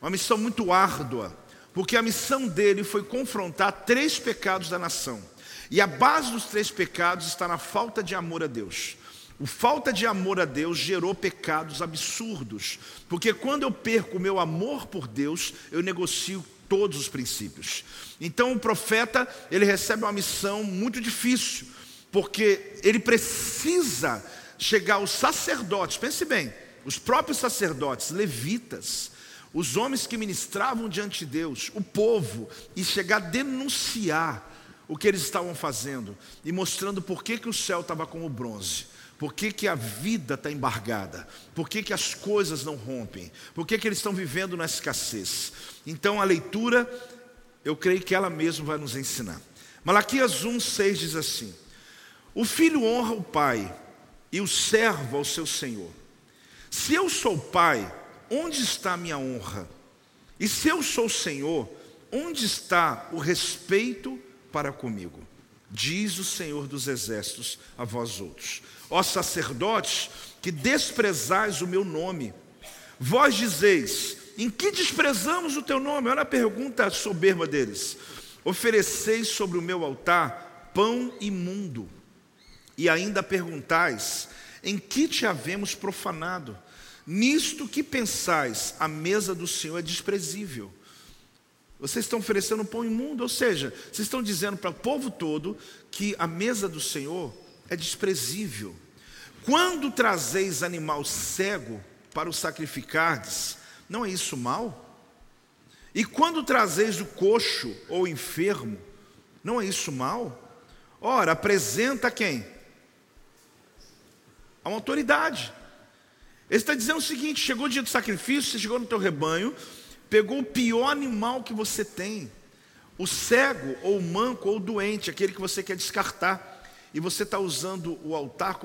Uma missão muito árdua, porque a missão dele foi confrontar três pecados da nação. E a base dos três pecados está na falta de amor a Deus. O falta de amor a Deus gerou pecados absurdos, porque quando eu perco o meu amor por Deus, eu negocio todos os princípios. Então o profeta, ele recebe uma missão muito difícil, porque ele precisa chegar aos sacerdotes, pense bem, os próprios sacerdotes, levitas, os homens que ministravam diante de Deus, o povo, e chegar a denunciar o que eles estavam fazendo e mostrando por que, que o céu estava como bronze. Por que, que a vida está embargada? Por que, que as coisas não rompem? Por que, que eles estão vivendo na escassez? Então a leitura, eu creio que ela mesma vai nos ensinar. Malaquias 1,6 diz assim: o filho honra o pai e o servo ao seu senhor. Se eu sou pai, onde está a minha honra? E se eu sou senhor, onde está o respeito para comigo? Diz o Senhor dos exércitos a vós outros. Ó sacerdotes, que desprezais o meu nome. Vós dizeis: em que desprezamos o teu nome? Olha a pergunta soberba deles. Ofereceis sobre o meu altar pão imundo e ainda perguntais: em que te havemos profanado? Nisto que pensais, a mesa do Senhor é desprezível. Vocês estão oferecendo pão imundo, ou seja, vocês estão dizendo para o povo todo que a mesa do Senhor é desprezível. Quando trazeis animal cego para o sacrificardes, não é isso mal? E quando trazeis o coxo ou enfermo, não é isso mal? Ora, apresenta quem? A uma autoridade. Ele está dizendo o seguinte: chegou o dia do sacrifício, você chegou no teu rebanho, pegou o pior animal que você tem, o cego, ou o manco, ou o doente, aquele que você quer descartar, e você está usando o altar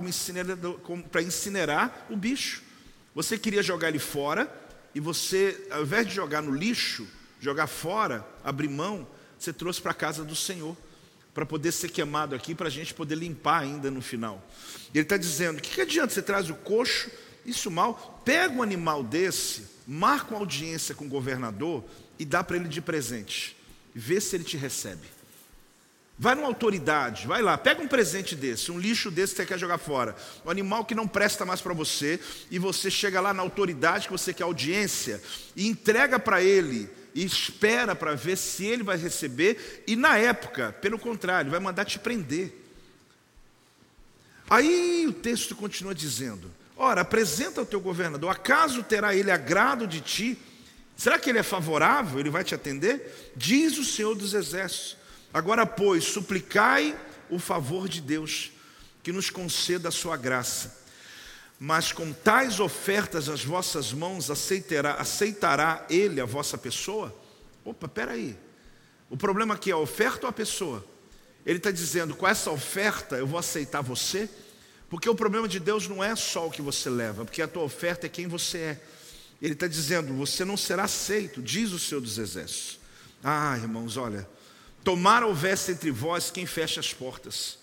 para incinerar o bicho. Você queria jogar ele fora, e você, ao invés de jogar no lixo, jogar fora, abrir mão, você trouxe para a casa do Senhor para poder ser queimado aqui, para a gente poder limpar ainda no final. Ele está dizendo: o que, que adianta você traz o coxo, isso mal, pega um animal desse, marca uma audiência com o governador e dá para ele de presente, vê se ele te recebe. Vai numa autoridade, vai lá, pega um presente desse, um lixo desse que você quer jogar fora, um animal que não presta mais para você, e você chega lá na autoridade que você quer audiência e entrega para ele e espera para ver se ele vai receber, e na época, pelo contrário, vai mandar te prender. Aí o texto continua dizendo: Ora, apresenta ao teu governador, acaso terá ele agrado de ti? Será que ele é favorável? Ele vai te atender? Diz o Senhor dos Exércitos. Agora, pois, suplicai o favor de Deus, que nos conceda a sua graça. Mas com tais ofertas as vossas mãos aceitará, aceitará ele a vossa pessoa? Opa, peraí. O problema aqui é a oferta ou a pessoa? Ele está dizendo: com essa oferta eu vou aceitar você, porque o problema de Deus não é só o que você leva, porque a tua oferta é quem você é. Ele está dizendo: você não será aceito, diz o Senhor dos Exércitos. Ah, irmãos, olha, tomara houvesse entre vós quem feche as portas,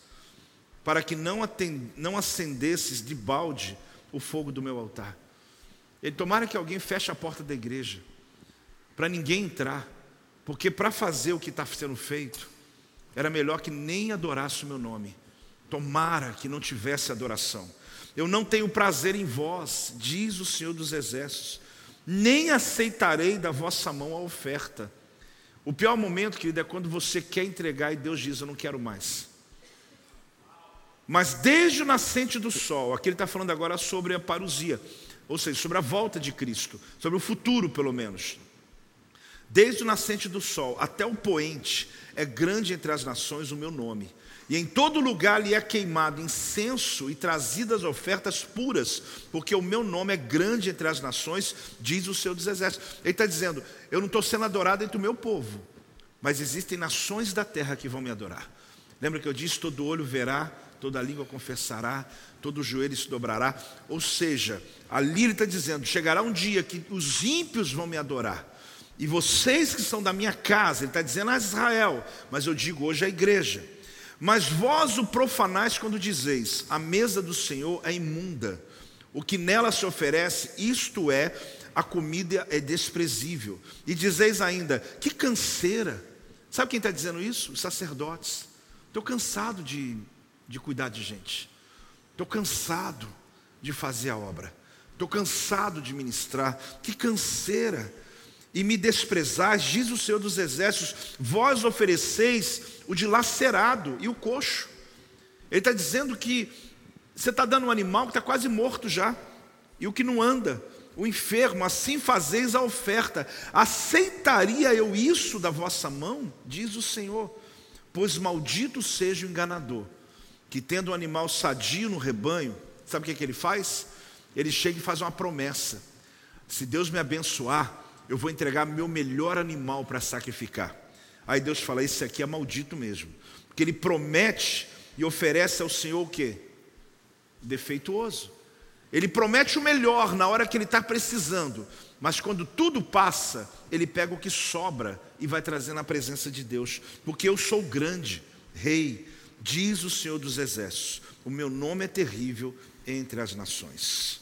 para que não, atend, não acendesses de balde o fogo do meu altar. Ele tomara que alguém feche a porta da igreja, para ninguém entrar, porque para fazer o que está sendo feito, era melhor que nem adorasse o meu nome. Tomara que não tivesse adoração. Eu não tenho prazer em vós, diz o Senhor dos Exércitos, nem aceitarei da vossa mão a oferta. O pior momento, querido, é quando você quer entregar e Deus diz: Eu não quero mais. Mas desde o nascente do sol, aqui ele está falando agora sobre a parousia, ou seja, sobre a volta de Cristo, sobre o futuro, pelo menos. Desde o nascente do sol até o poente, é grande entre as nações o meu nome. E em todo lugar lhe é queimado incenso e trazidas ofertas puras, porque o meu nome é grande entre as nações, diz o Senhor dos Exércitos. Ele está dizendo: Eu não estou sendo adorado entre o meu povo, mas existem nações da terra que vão me adorar. Lembra que eu disse: Todo olho verá, toda língua confessará, todo joelho se dobrará. Ou seja, ali ele está dizendo: Chegará um dia que os ímpios vão me adorar e vocês que são da minha casa, ele está dizendo a Israel, mas eu digo hoje à igreja. Mas vós o profanais quando dizeis: a mesa do Senhor é imunda, o que nela se oferece, isto é, a comida é desprezível. E dizeis ainda: que canseira. Sabe quem está dizendo isso? Os sacerdotes. Estou cansado de, de cuidar de gente. Estou cansado de fazer a obra. Estou cansado de ministrar. Que canseira e me desprezais, diz o Senhor dos Exércitos, vós ofereceis o dilacerado e o coxo. Ele está dizendo que você está dando um animal que está quase morto já, e o que não anda, o enfermo, assim fazeis a oferta. Aceitaria eu isso da vossa mão? Diz o Senhor. Pois maldito seja o enganador, que tendo um animal sadio no rebanho, sabe o que, é que ele faz? Ele chega e faz uma promessa: se Deus me abençoar, eu vou entregar meu melhor animal para sacrificar. Aí Deus fala: Esse aqui é maldito mesmo, porque ele promete e oferece ao Senhor o que? Defeituoso. Ele promete o melhor na hora que ele está precisando, mas quando tudo passa, ele pega o que sobra e vai trazer na presença de Deus, porque eu sou grande, rei, diz o Senhor dos Exércitos, o meu nome é terrível entre as nações.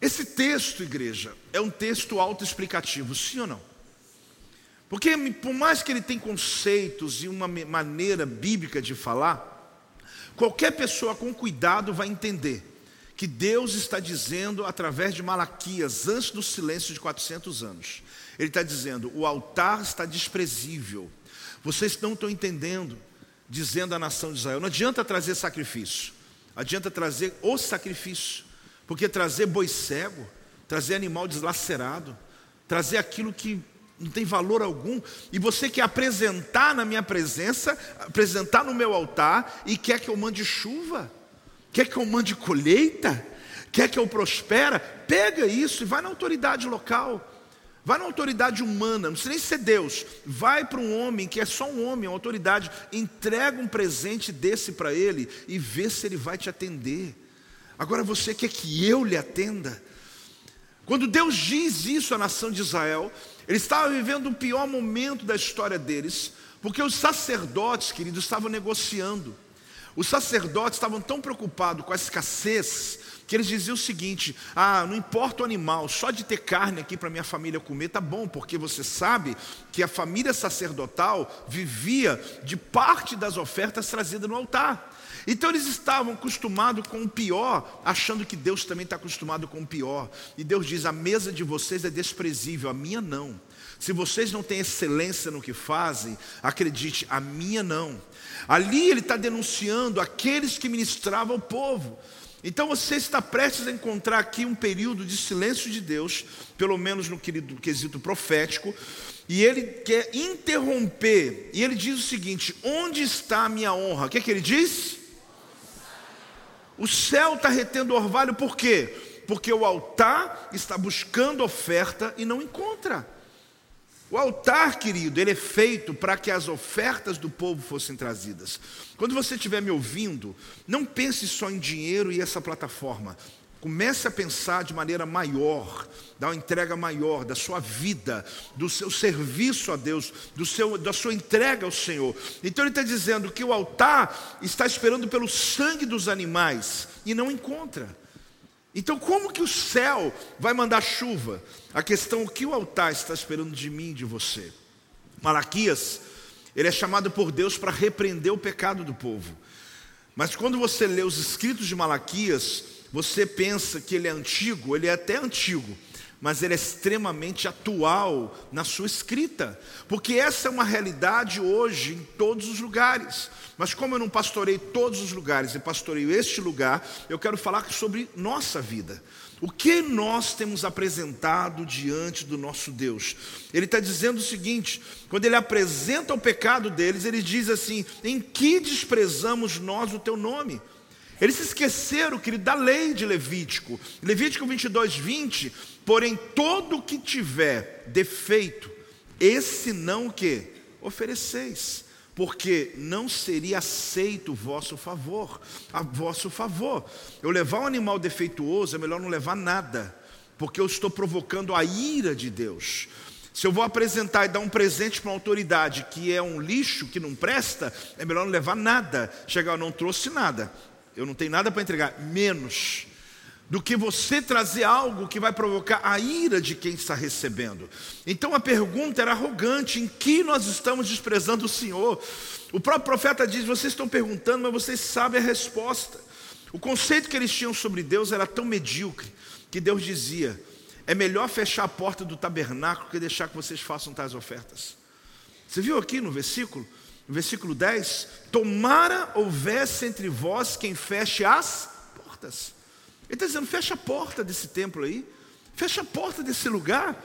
Esse texto, igreja, é um texto autoexplicativo, sim ou não? Porque, por mais que ele tenha conceitos e uma maneira bíblica de falar, qualquer pessoa com cuidado vai entender que Deus está dizendo através de Malaquias, antes do silêncio de 400 anos. Ele está dizendo: o altar está desprezível. Vocês não estão entendendo, dizendo à nação de Israel: não adianta trazer sacrifício, adianta trazer o sacrifício. Porque trazer boi cego, trazer animal deslacerado, trazer aquilo que não tem valor algum, e você quer apresentar na minha presença, apresentar no meu altar, e quer que eu mande chuva, quer que eu mande colheita, quer que eu prospere, pega isso e vai na autoridade local. Vai na autoridade humana, não precisa nem ser Deus. Vai para um homem que é só um homem, uma autoridade. Entrega um presente desse para ele e vê se ele vai te atender. Agora você quer que eu lhe atenda? Quando Deus diz isso à nação de Israel, ele estava vivendo o pior momento da história deles, porque os sacerdotes, queridos, estavam negociando. Os sacerdotes estavam tão preocupados com a escassez que eles diziam o seguinte: ah, não importa o animal, só de ter carne aqui para minha família comer tá bom, porque você sabe que a família sacerdotal vivia de parte das ofertas trazidas no altar. Então eles estavam acostumados com o pior, achando que Deus também está acostumado com o pior. E Deus diz: a mesa de vocês é desprezível, a minha não. Se vocês não têm excelência no que fazem, acredite, a minha não. Ali ele está denunciando aqueles que ministravam o povo. Então você está prestes a encontrar aqui um período de silêncio de Deus, pelo menos no quesito profético, e ele quer interromper, e ele diz o seguinte: onde está a minha honra? O que, é que ele diz? O céu está retendo orvalho, por quê? Porque o altar está buscando oferta e não encontra. O altar, querido, ele é feito para que as ofertas do povo fossem trazidas. Quando você estiver me ouvindo, não pense só em dinheiro e essa plataforma. Comece a pensar de maneira maior, uma entrega maior da sua vida, do seu serviço a Deus, do seu, da sua entrega ao Senhor. Então ele está dizendo que o altar está esperando pelo sangue dos animais e não encontra. Então, como que o céu vai mandar chuva? A questão o que o altar está esperando de mim de você. Malaquias, ele é chamado por Deus para repreender o pecado do povo. Mas quando você lê os escritos de Malaquias, você pensa que ele é antigo, ele é até antigo, mas ele é extremamente atual na sua escrita, porque essa é uma realidade hoje em todos os lugares. Mas como eu não pastorei todos os lugares e pastoreio este lugar, eu quero falar sobre nossa vida. O que nós temos apresentado diante do nosso Deus? Ele está dizendo o seguinte: quando ele apresenta o pecado deles, ele diz assim: em que desprezamos nós o teu nome? Eles se esqueceram, querido, da lei de Levítico. Levítico 22, 20. Porém, todo que tiver defeito, esse não o que? Ofereceis. Porque não seria aceito o vosso favor, a vosso favor. Eu levar um animal defeituoso é melhor não levar nada, porque eu estou provocando a ira de Deus. Se eu vou apresentar e dar um presente para uma autoridade que é um lixo, que não presta, é melhor não levar nada. Chegar, eu não trouxe nada eu não tenho nada para entregar, menos do que você trazer algo que vai provocar a ira de quem está recebendo. Então a pergunta era arrogante: em que nós estamos desprezando o Senhor? O próprio profeta diz: vocês estão perguntando, mas vocês sabem a resposta. O conceito que eles tinham sobre Deus era tão medíocre que Deus dizia: é melhor fechar a porta do tabernáculo que deixar que vocês façam tais ofertas. Você viu aqui no versículo? versículo 10: Tomara houvesse entre vós quem feche as portas. Ele está dizendo: fecha a porta desse templo aí, fecha a porta desse lugar.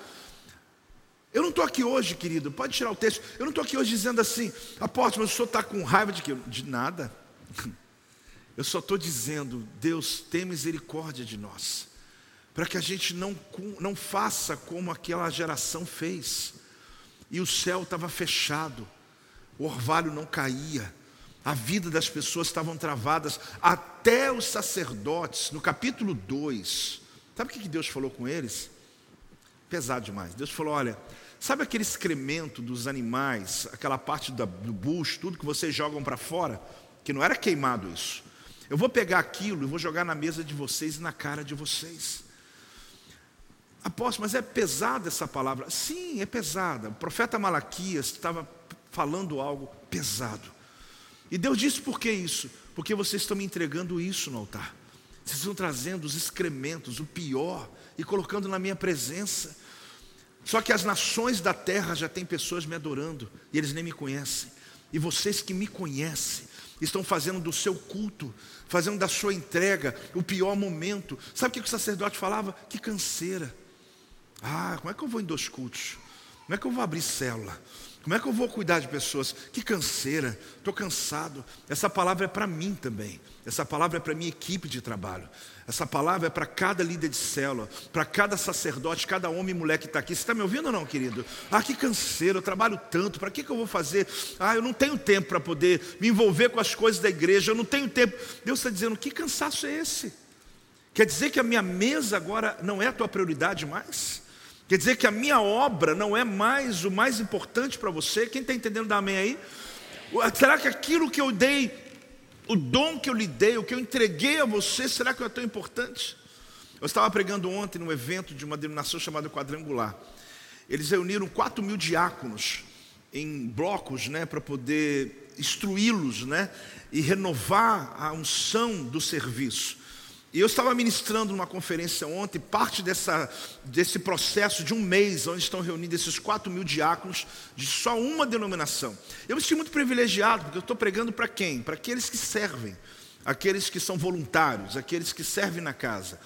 Eu não estou aqui hoje, querido, pode tirar o texto. Eu não estou aqui hoje dizendo assim, apóstolo, mas o senhor está com raiva de quê? De nada. Eu só estou dizendo, Deus, tem misericórdia de nós, para que a gente não, não faça como aquela geração fez. E o céu estava fechado, o orvalho não caía, a vida das pessoas estavam travadas, até os sacerdotes, no capítulo 2, sabe o que Deus falou com eles? Pesado demais. Deus falou: olha, sabe aquele excremento dos animais, aquela parte do bucho, tudo que vocês jogam para fora, que não era queimado isso. Eu vou pegar aquilo e vou jogar na mesa de vocês e na cara de vocês. Apóstolo, mas é pesada essa palavra? Sim, é pesada. O profeta Malaquias estava falando algo pesado. E Deus disse: por que isso? Porque vocês estão me entregando isso no altar. Vocês estão trazendo os excrementos, o pior, e colocando na minha presença. Só que as nações da terra já têm pessoas me adorando, e eles nem me conhecem. E vocês que me conhecem, estão fazendo do seu culto, fazendo da sua entrega o pior momento. Sabe o que o sacerdote falava? Que canseira. Ah, como é que eu vou em dois cultos? Como é que eu vou abrir célula? Como é que eu vou cuidar de pessoas? Que canseira, estou cansado. Essa palavra é para mim também. Essa palavra é para minha equipe de trabalho. Essa palavra é para cada líder de célula, para cada sacerdote, cada homem e mulher que está aqui. Você está me ouvindo ou não, querido? Ah, que canseiro, eu trabalho tanto, para que, que eu vou fazer? Ah, eu não tenho tempo para poder me envolver com as coisas da igreja, eu não tenho tempo. Deus está dizendo: que cansaço é esse? Quer dizer que a minha mesa agora não é a tua prioridade mais? Quer dizer que a minha obra não é mais o mais importante para você? Quem está entendendo da amém aí? Será que aquilo que eu dei O dom que eu lhe dei, o que eu entreguei a você, será que é tão importante? Eu estava pregando ontem num evento de uma denominação chamada Quadrangular. Eles reuniram 4 mil diáconos em blocos, né, para poder instruí-los, né, e renovar a unção do serviço. E eu estava ministrando numa conferência ontem, parte dessa, desse processo de um mês, onde estão reunidos esses 4 mil diáconos de só uma denominação. Eu me senti muito privilegiado, porque eu estou pregando para quem? Para aqueles que servem, aqueles que são voluntários, aqueles que servem na casa.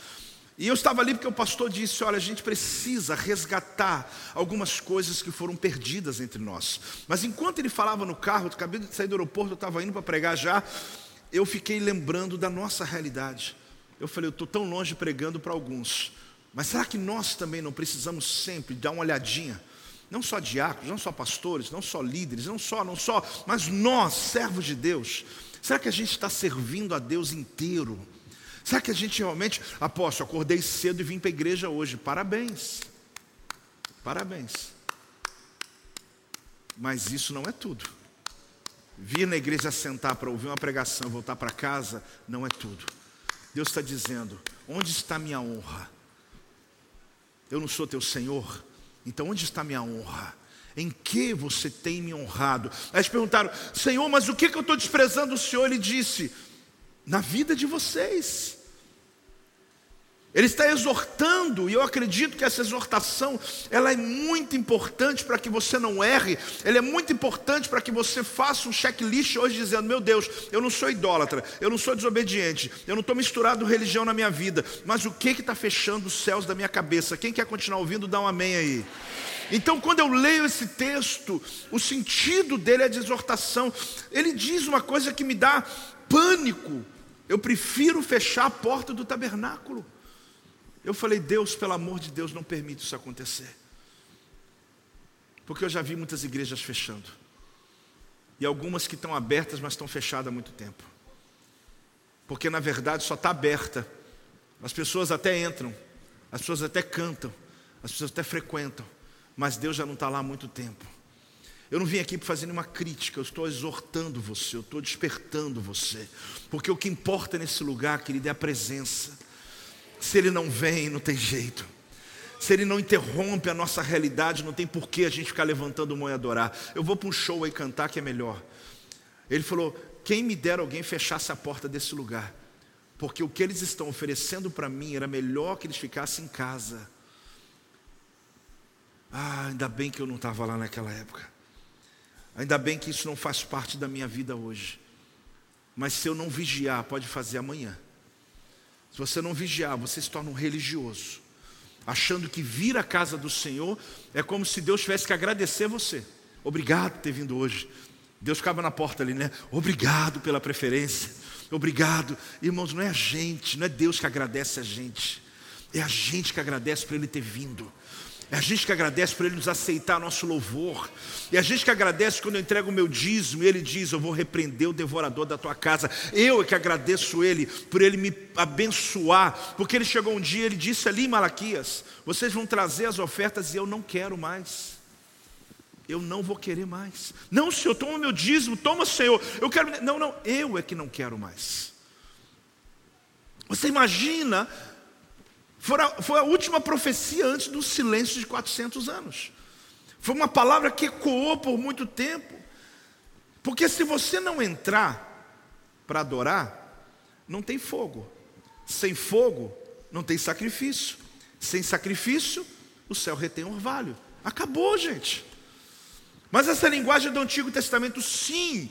E eu estava ali porque o pastor disse: Olha, a gente precisa resgatar algumas coisas que foram perdidas entre nós. Mas enquanto ele falava no carro, acabei de sair do aeroporto, eu estava indo para pregar já, eu fiquei lembrando da nossa realidade. Eu falei: Eu estou tão longe pregando para alguns, mas será que nós também não precisamos sempre dar uma olhadinha? Não só diáconos, não só pastores, não só líderes, não só, não só, mas nós, servos de Deus. Será que a gente está servindo a Deus inteiro? Será que a gente realmente, apóstolo, acordei cedo e vim para a igreja hoje? Parabéns. Parabéns. Mas isso não é tudo. Vir na igreja sentar para ouvir uma pregação, voltar para casa, não é tudo. Deus está dizendo: onde está minha honra? Eu não sou teu Senhor, então onde está minha honra? Em que você tem me honrado? Eles perguntaram: Senhor, mas o que, que eu estou desprezando o Senhor? Ele disse: Na vida de vocês. Ele está exortando, e eu acredito que essa exortação, ela é muito importante para que você não erre, ela é muito importante para que você faça um checklist hoje dizendo, meu Deus, eu não sou idólatra, eu não sou desobediente, eu não estou misturado religião na minha vida, mas o que está fechando os céus da minha cabeça? Quem quer continuar ouvindo, dá um amém aí. Então, quando eu leio esse texto, o sentido dele é de exortação, ele diz uma coisa que me dá pânico, eu prefiro fechar a porta do tabernáculo. Eu falei, Deus, pelo amor de Deus, não permite isso acontecer. Porque eu já vi muitas igrejas fechando. E algumas que estão abertas, mas estão fechadas há muito tempo. Porque na verdade só está aberta. As pessoas até entram, as pessoas até cantam, as pessoas até frequentam, mas Deus já não está lá há muito tempo. Eu não vim aqui para fazer nenhuma crítica, eu estou exortando você, eu estou despertando você, porque o que importa nesse lugar, querido, é a presença. Se ele não vem, não tem jeito. Se ele não interrompe a nossa realidade, não tem porquê a gente ficar levantando mão e adorar. Eu vou para um show aí cantar que é melhor. Ele falou: quem me dera alguém fechasse a porta desse lugar, porque o que eles estão oferecendo para mim era melhor que eles ficassem em casa. Ah, ainda bem que eu não estava lá naquela época. Ainda bem que isso não faz parte da minha vida hoje. Mas se eu não vigiar, pode fazer amanhã. Se você não vigiar, você se torna um religioso, achando que vir à casa do Senhor é como se Deus tivesse que agradecer você. Obrigado por ter vindo hoje. Deus ficava na porta ali, né? Obrigado pela preferência. Obrigado. Irmãos, não é a gente, não é Deus que agradece a gente. É a gente que agradece por Ele ter vindo. É a gente que agradece por Ele nos aceitar nosso louvor. É a gente que agradece quando eu entrego o meu dízimo e Ele diz: Eu vou repreender o devorador da tua casa. Eu é que agradeço Ele por Ele me abençoar. Porque Ele chegou um dia, Ele disse ali em Malaquias: Vocês vão trazer as ofertas e eu não quero mais. Eu não vou querer mais. Não, Senhor, toma meu dízimo, toma, Senhor. Eu quero. Não, não, eu é que não quero mais. Você imagina foi a, foi a última profecia antes do silêncio de 400 anos. Foi uma palavra que ecoou por muito tempo. Porque se você não entrar para adorar, não tem fogo. Sem fogo, não tem sacrifício. Sem sacrifício, o céu retém orvalho. Acabou, gente. Mas essa linguagem do Antigo Testamento, sim,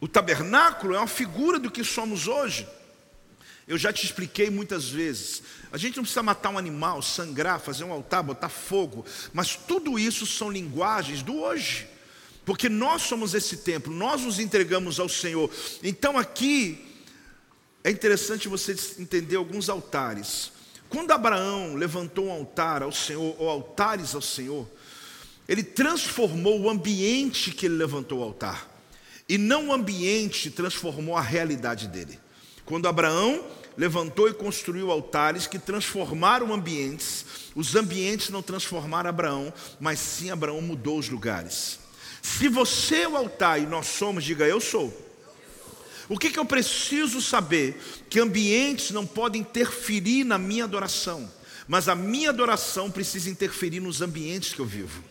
o tabernáculo é uma figura do que somos hoje. Eu já te expliquei muitas vezes. A gente não precisa matar um animal, sangrar, fazer um altar, botar fogo, mas tudo isso são linguagens do hoje. Porque nós somos esse templo, nós nos entregamos ao Senhor. Então aqui é interessante você entender alguns altares. Quando Abraão levantou um altar ao Senhor, ou altares ao Senhor, ele transformou o ambiente que ele levantou o altar. E não o ambiente transformou a realidade dele. Quando Abraão levantou e construiu altares que transformaram ambientes, os ambientes não transformaram Abraão, mas sim Abraão mudou os lugares. Se você é o altar e nós somos, diga eu sou. O que, que eu preciso saber? Que ambientes não podem interferir na minha adoração, mas a minha adoração precisa interferir nos ambientes que eu vivo.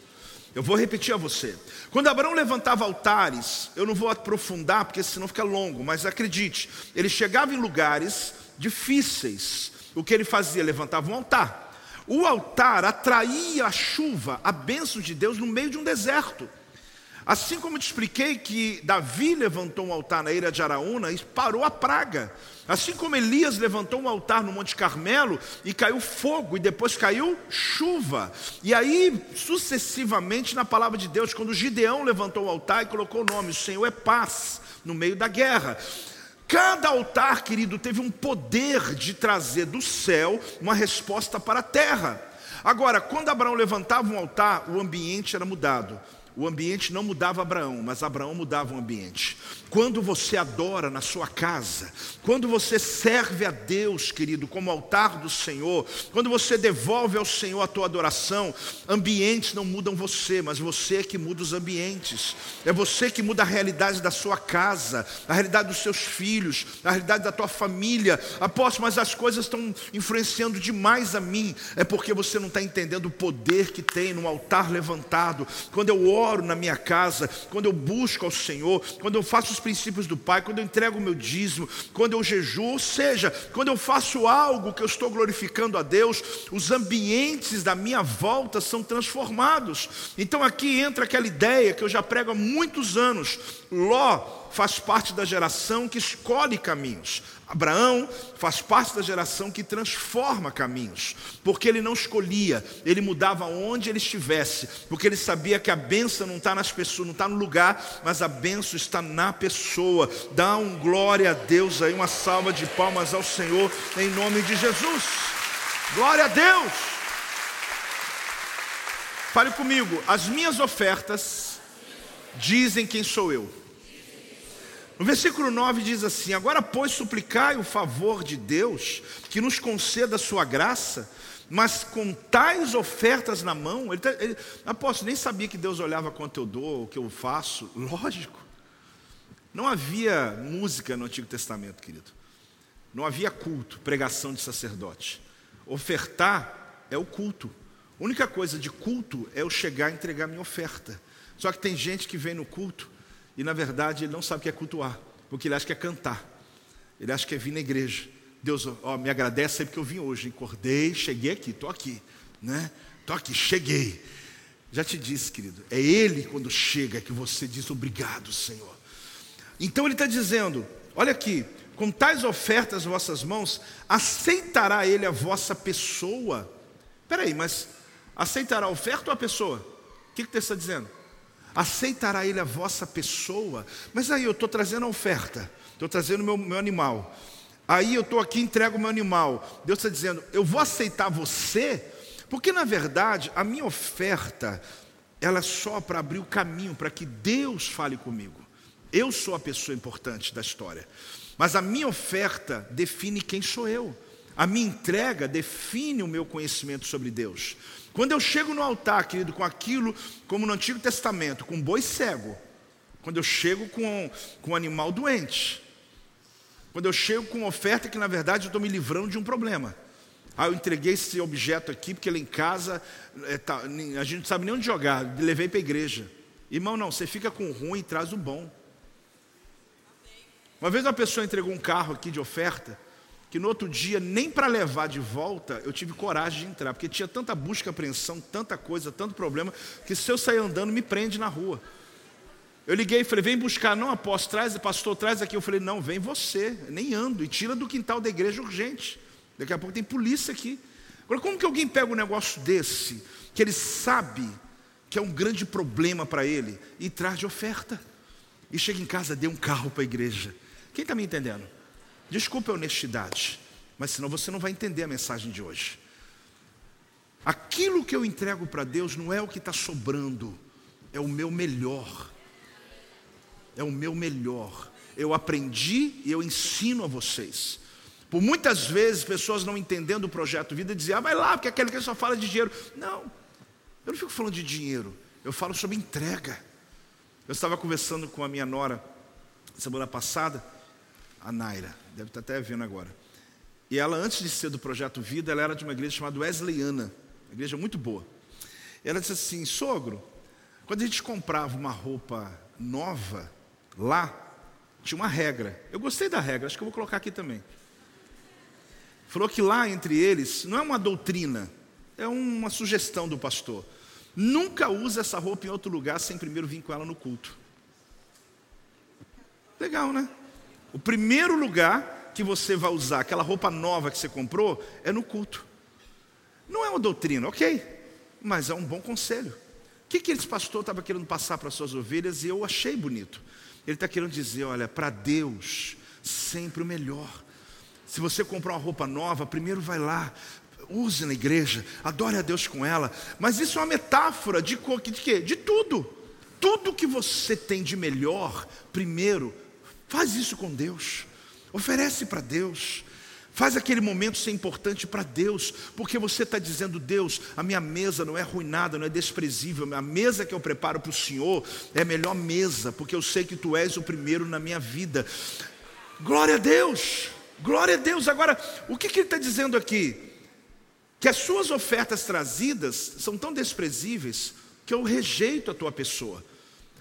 Eu vou repetir a você. Quando Abraão levantava altares, eu não vou aprofundar porque senão fica longo, mas acredite, ele chegava em lugares difíceis. O que ele fazia? Levantava um altar. O altar atraía a chuva, a bênção de Deus no meio de um deserto. Assim como te expliquei que Davi levantou um altar na ilha de Araúna e parou a praga. Assim como Elias levantou um altar no Monte Carmelo e caiu fogo e depois caiu chuva. E aí, sucessivamente, na palavra de Deus, quando Gideão levantou o altar e colocou o nome, o Senhor é paz, no meio da guerra. Cada altar, querido, teve um poder de trazer do céu uma resposta para a terra. Agora, quando Abraão levantava um altar, o ambiente era mudado. O ambiente não mudava Abraão, mas Abraão mudava o ambiente. Quando você adora na sua casa, quando você serve a Deus, querido, como altar do Senhor, quando você devolve ao Senhor a tua adoração, ambientes não mudam você, mas você é que muda os ambientes. É você que muda a realidade da sua casa, a realidade dos seus filhos, a realidade da tua família. Aposto, mas as coisas estão influenciando demais a mim. É porque você não está entendendo o poder que tem no altar levantado. Quando eu oro na minha casa, quando eu busco ao Senhor, quando eu faço os princípios do Pai, quando eu entrego o meu dízimo, quando eu jejuo, ou seja, quando eu faço algo que eu estou glorificando a Deus, os ambientes da minha volta são transformados. Então aqui entra aquela ideia que eu já prego há muitos anos. Ló faz parte da geração que escolhe caminhos. Abraão faz parte da geração que transforma caminhos, porque ele não escolhia, ele mudava onde ele estivesse, porque ele sabia que a benção não está nas pessoas, não está no lugar, mas a benção está na pessoa. Dá um glória a Deus aí, uma salva de palmas ao Senhor, em nome de Jesus. Glória a Deus. Fale comigo, as minhas ofertas dizem quem sou eu. No versículo 9 diz assim: Agora, pois, suplicai o favor de Deus, que nos conceda a sua graça, mas com tais ofertas na mão, ele, tá, ele apóstolo, nem sabia que Deus olhava quanto eu dou, o que eu faço. Lógico. Não havia música no Antigo Testamento, querido. Não havia culto, pregação de sacerdote. Ofertar é o culto. A única coisa de culto é eu chegar e entregar minha oferta. Só que tem gente que vem no culto e na verdade ele não sabe o que é cultuar, porque ele acha que é cantar, ele acha que é vir na igreja. Deus, ó, me agradece aí porque eu vim hoje, acordei, cheguei aqui, estou aqui, né? Estou aqui, cheguei. Já te disse, querido, é Ele quando chega que você diz obrigado, Senhor. Então Ele está dizendo: olha aqui, com tais ofertas vossas mãos, aceitará Ele a vossa pessoa. Espera aí, mas aceitará a oferta ou a pessoa? O que, que está dizendo? Aceitará ele a vossa pessoa. Mas aí eu estou trazendo a oferta, estou trazendo o meu, meu animal. Aí eu estou aqui, entrego o meu animal. Deus está dizendo, eu vou aceitar você, porque na verdade a minha oferta, ela é só para abrir o caminho para que Deus fale comigo. Eu sou a pessoa importante da história. Mas a minha oferta define quem sou eu. A minha entrega define o meu conhecimento sobre Deus. Quando eu chego no altar, querido, com aquilo, como no Antigo Testamento, com boi cego, quando eu chego com, com um animal doente, quando eu chego com uma oferta que na verdade eu estou me livrando de um problema. Ah, eu entreguei esse objeto aqui porque ele em casa, é, tá, a gente não sabe nem onde jogar, levei para a igreja. Irmão, não, você fica com o ruim e traz o bom. Uma vez uma pessoa entregou um carro aqui de oferta, que no outro dia, nem para levar de volta, eu tive coragem de entrar, porque tinha tanta busca, apreensão, tanta coisa, tanto problema, que se eu sair andando, me prende na rua. Eu liguei e falei, vem buscar, não, apóstolo, traz, pastor, traz aqui. Eu falei, não, vem você, nem ando, e tira do quintal da igreja urgente. Daqui a pouco tem polícia aqui. Agora, como que alguém pega um negócio desse, que ele sabe que é um grande problema para ele, e traz de oferta? E chega em casa, dê um carro para a igreja. Quem está me entendendo? Desculpe a honestidade, mas senão você não vai entender a mensagem de hoje. Aquilo que eu entrego para Deus não é o que está sobrando, é o meu melhor. É o meu melhor. Eu aprendi e eu ensino a vocês. Por muitas vezes, pessoas não entendendo o projeto vida diziam, ah, vai lá, porque aquele que só fala de dinheiro. Não, eu não fico falando de dinheiro, eu falo sobre entrega. Eu estava conversando com a minha nora semana passada, a Naira, deve estar até vendo agora. E ela, antes de ser do Projeto Vida, ela era de uma igreja chamada Wesleyana, uma igreja muito boa. E ela disse assim: sogro, quando a gente comprava uma roupa nova lá, tinha uma regra. Eu gostei da regra, acho que eu vou colocar aqui também. Falou que lá entre eles, não é uma doutrina, é uma sugestão do pastor. Nunca use essa roupa em outro lugar sem primeiro vir com ela no culto. Legal, né? O primeiro lugar que você vai usar aquela roupa nova que você comprou é no culto. Não é uma doutrina, ok, mas é um bom conselho. O que, que esse pastor estava querendo passar para as suas ovelhas e eu achei bonito. Ele está querendo dizer: olha, para Deus, sempre o melhor. Se você comprar uma roupa nova, primeiro vai lá, use na igreja, adore a Deus com ela. Mas isso é uma metáfora de, de quê? De tudo. Tudo que você tem de melhor, primeiro, faz isso com Deus. Oferece para Deus. Faz aquele momento ser importante para Deus, porque você está dizendo, Deus, a minha mesa não é arruinada, não é desprezível, a mesa que eu preparo para o Senhor é a melhor mesa, porque eu sei que Tu és o primeiro na minha vida. Glória a Deus, glória a Deus. Agora, o que, que ele está dizendo aqui? Que as suas ofertas trazidas são tão desprezíveis que eu rejeito a tua pessoa.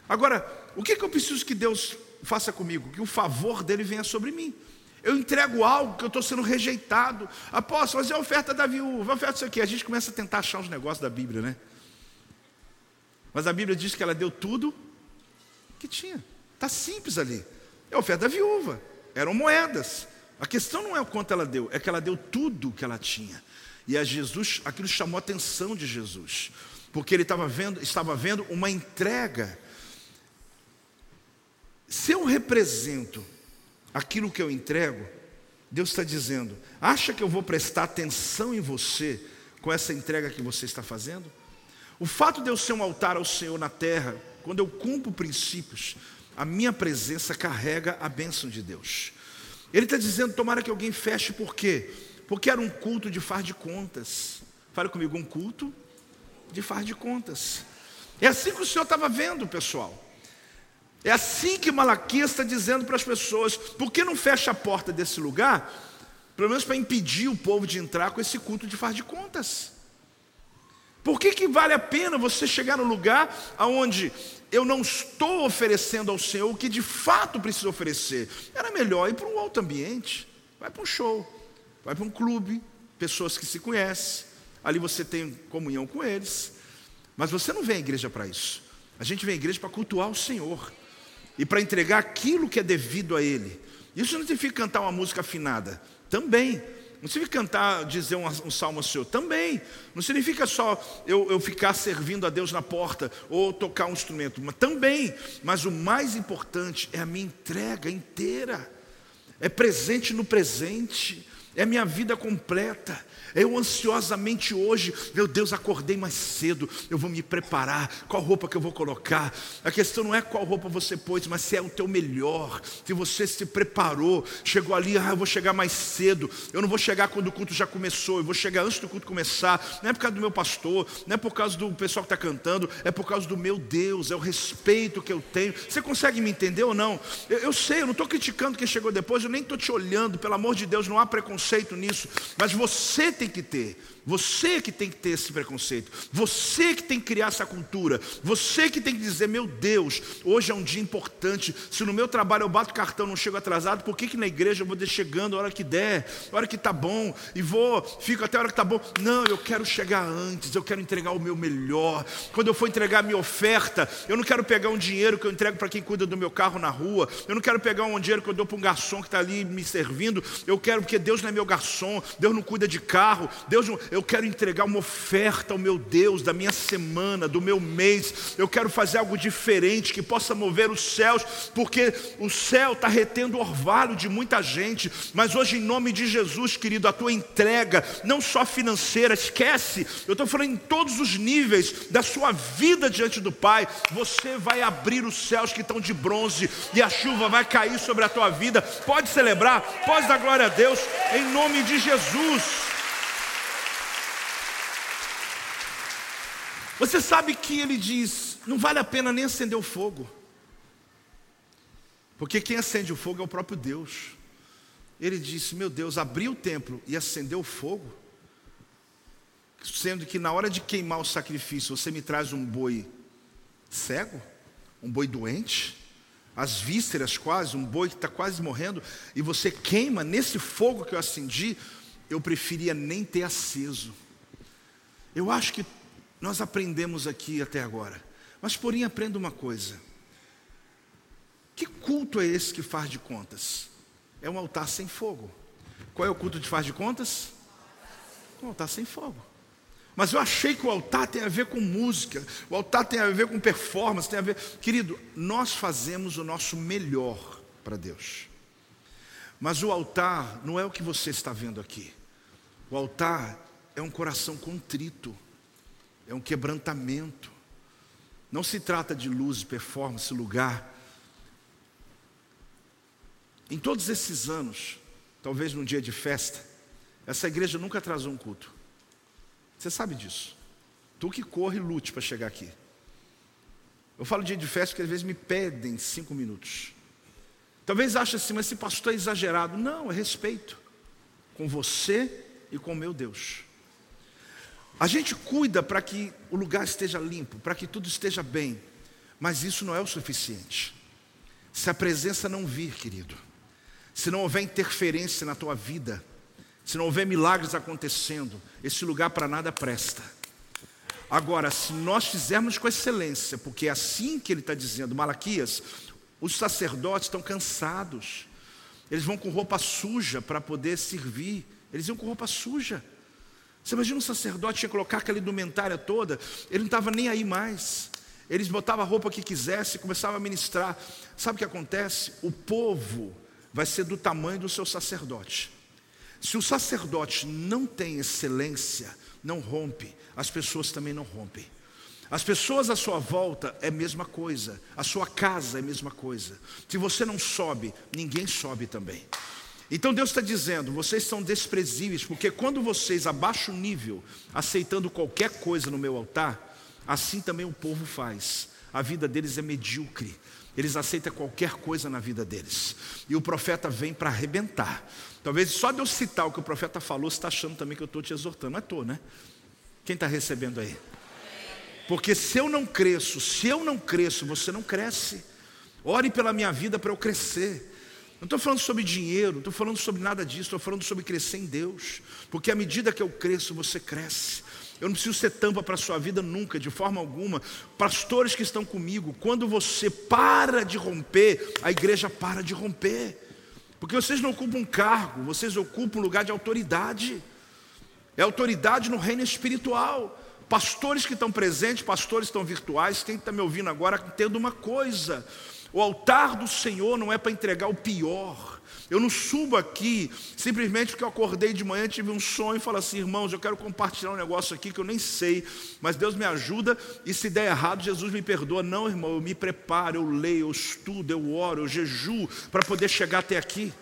Agora, o que, que eu preciso que Deus faça comigo? Que o favor dele venha sobre mim. Eu entrego algo que eu estou sendo rejeitado. Apóstolo, mas é a oferta da viúva, a oferta disso aqui. A gente começa a tentar achar os negócios da Bíblia, né? Mas a Bíblia diz que ela deu tudo que tinha. Está simples ali. É a oferta da viúva. Eram moedas. A questão não é o quanto ela deu, é que ela deu tudo que ela tinha. E a Jesus, aquilo chamou a atenção de Jesus, porque ele estava vendo, estava vendo uma entrega. Se eu represento aquilo que eu entrego, Deus está dizendo: acha que eu vou prestar atenção em você com essa entrega que você está fazendo? O fato de eu ser um altar ao Senhor na terra, quando eu cumpro princípios, a minha presença carrega a bênção de Deus. Ele está dizendo: tomara que alguém feche, por quê? Porque era um culto de far de contas. Fale comigo, um culto de far de contas. É assim que o Senhor estava vendo, pessoal. É assim que Malaquias está dizendo para as pessoas: por que não fecha a porta desse lugar? Pelo menos para impedir o povo de entrar com esse culto de faz de contas. Por que, que vale a pena você chegar no lugar onde eu não estou oferecendo ao Senhor o que de fato precisa oferecer? Era melhor ir para um outro ambiente. Vai para um show, vai para um clube, pessoas que se conhecem, ali você tem comunhão com eles. Mas você não vem à igreja para isso. A gente vem à igreja para cultuar o Senhor e para entregar aquilo que é devido a Ele. Isso não significa cantar uma música afinada, também. Não significa cantar, dizer um, um salmo ao Senhor, também. Não significa só eu, eu ficar servindo a Deus na porta ou tocar um instrumento, mas também. Mas o mais importante é a minha entrega inteira, é presente no presente, é a minha vida completa. Eu ansiosamente hoje, meu Deus, acordei mais cedo, eu vou me preparar, qual roupa que eu vou colocar. A questão não é qual roupa você pôs, mas se é o teu melhor, se você se preparou, chegou ali, ah, eu vou chegar mais cedo, eu não vou chegar quando o culto já começou, eu vou chegar antes do culto começar, não é por causa do meu pastor, não é por causa do pessoal que está cantando, é por causa do meu Deus, é o respeito que eu tenho. Você consegue me entender ou não? Eu, eu sei, eu não estou criticando quem chegou depois, eu nem estou te olhando, pelo amor de Deus, não há preconceito nisso, mas você tem que ter. Você que tem que ter esse preconceito. Você que tem que criar essa cultura. Você que tem que dizer: meu Deus, hoje é um dia importante. Se no meu trabalho eu bato cartão não chego atrasado, por que, que na igreja eu vou chegando a hora que der, a hora que está bom, e vou, fico até a hora que está bom? Não, eu quero chegar antes, eu quero entregar o meu melhor. Quando eu for entregar a minha oferta, eu não quero pegar um dinheiro que eu entrego para quem cuida do meu carro na rua. Eu não quero pegar um dinheiro que eu dou para um garçom que está ali me servindo. Eu quero, porque Deus não é meu garçom, Deus não cuida de carro, Deus não, eu quero entregar uma oferta ao meu Deus da minha semana, do meu mês. Eu quero fazer algo diferente que possa mover os céus, porque o céu está retendo orvalho de muita gente. Mas hoje, em nome de Jesus, querido, a tua entrega, não só financeira, esquece, eu estou falando em todos os níveis da sua vida diante do Pai. Você vai abrir os céus que estão de bronze e a chuva vai cair sobre a tua vida. Pode celebrar, pode dar glória a Deus, em nome de Jesus. Você sabe que ele diz: não vale a pena nem acender o fogo, porque quem acende o fogo é o próprio Deus. ele disse: Meu Deus, abriu o templo e acendeu o fogo, sendo que na hora de queimar o sacrifício você me traz um boi cego, um boi doente, as vísceras quase, um boi que está quase morrendo, e você queima nesse fogo que eu acendi, eu preferia nem ter aceso. Eu acho que nós aprendemos aqui até agora, mas porém aprenda uma coisa: que culto é esse que faz de contas? É um altar sem fogo. Qual é o culto de faz de contas? Um altar sem fogo. Mas eu achei que o altar tem a ver com música, o altar tem a ver com performance, tem a ver. Querido, nós fazemos o nosso melhor para Deus. Mas o altar não é o que você está vendo aqui. O altar é um coração contrito, é um quebrantamento. Não se trata de luz, performance, lugar. Em todos esses anos, talvez num dia de festa, essa igreja nunca atrasou um culto. Você sabe disso. Tu que corre e lute para chegar aqui. Eu falo dia de festa porque às vezes me pedem cinco minutos. Talvez ache assim, mas esse pastor é exagerado. Não, é respeito com você e com meu Deus. A gente cuida para que o lugar esteja limpo, para que tudo esteja bem, mas isso não é o suficiente. Se a presença não vir, querido, se não houver interferência na tua vida, se não houver milagres acontecendo, esse lugar para nada presta. Agora, se nós fizermos com excelência, porque é assim que ele está dizendo, Malaquias, os sacerdotes estão cansados, eles vão com roupa suja para poder servir, eles iam com roupa suja. Você imagina um sacerdote tinha que colocar aquela indumentária toda, ele não estava nem aí mais. Eles botavam a roupa que quisesse, começavam a ministrar. Sabe o que acontece? O povo vai ser do tamanho do seu sacerdote. Se o sacerdote não tem excelência, não rompe, as pessoas também não rompem. As pessoas à sua volta é a mesma coisa, a sua casa é a mesma coisa. Se você não sobe, ninguém sobe também. Então Deus está dizendo: vocês são desprezíveis, porque quando vocês abaixam o nível, aceitando qualquer coisa no meu altar, assim também o povo faz. A vida deles é medíocre. Eles aceitam qualquer coisa na vida deles. E o profeta vem para arrebentar. Talvez só de eu citar o que o profeta falou, você está achando também que eu estou te exortando. Mas estou, né? Quem está recebendo aí? Porque se eu não cresço, se eu não cresço, você não cresce. Ore pela minha vida para eu crescer. Não estou falando sobre dinheiro, não estou falando sobre nada disso, estou falando sobre crescer em Deus. Porque à medida que eu cresço, você cresce. Eu não preciso ser tampa para a sua vida nunca, de forma alguma. Pastores que estão comigo, quando você para de romper, a igreja para de romper. Porque vocês não ocupam um cargo, vocês ocupam um lugar de autoridade. É autoridade no reino espiritual. Pastores que estão presentes, pastores que estão virtuais, quem está me ouvindo agora, entenda uma coisa: o altar do Senhor não é para entregar o pior, eu não subo aqui simplesmente porque eu acordei de manhã, tive um sonho e falo assim, irmãos, eu quero compartilhar um negócio aqui que eu nem sei, mas Deus me ajuda e se der errado, Jesus me perdoa. Não, irmão, eu me preparo, eu leio, eu estudo, eu oro, eu jejuo para poder chegar até aqui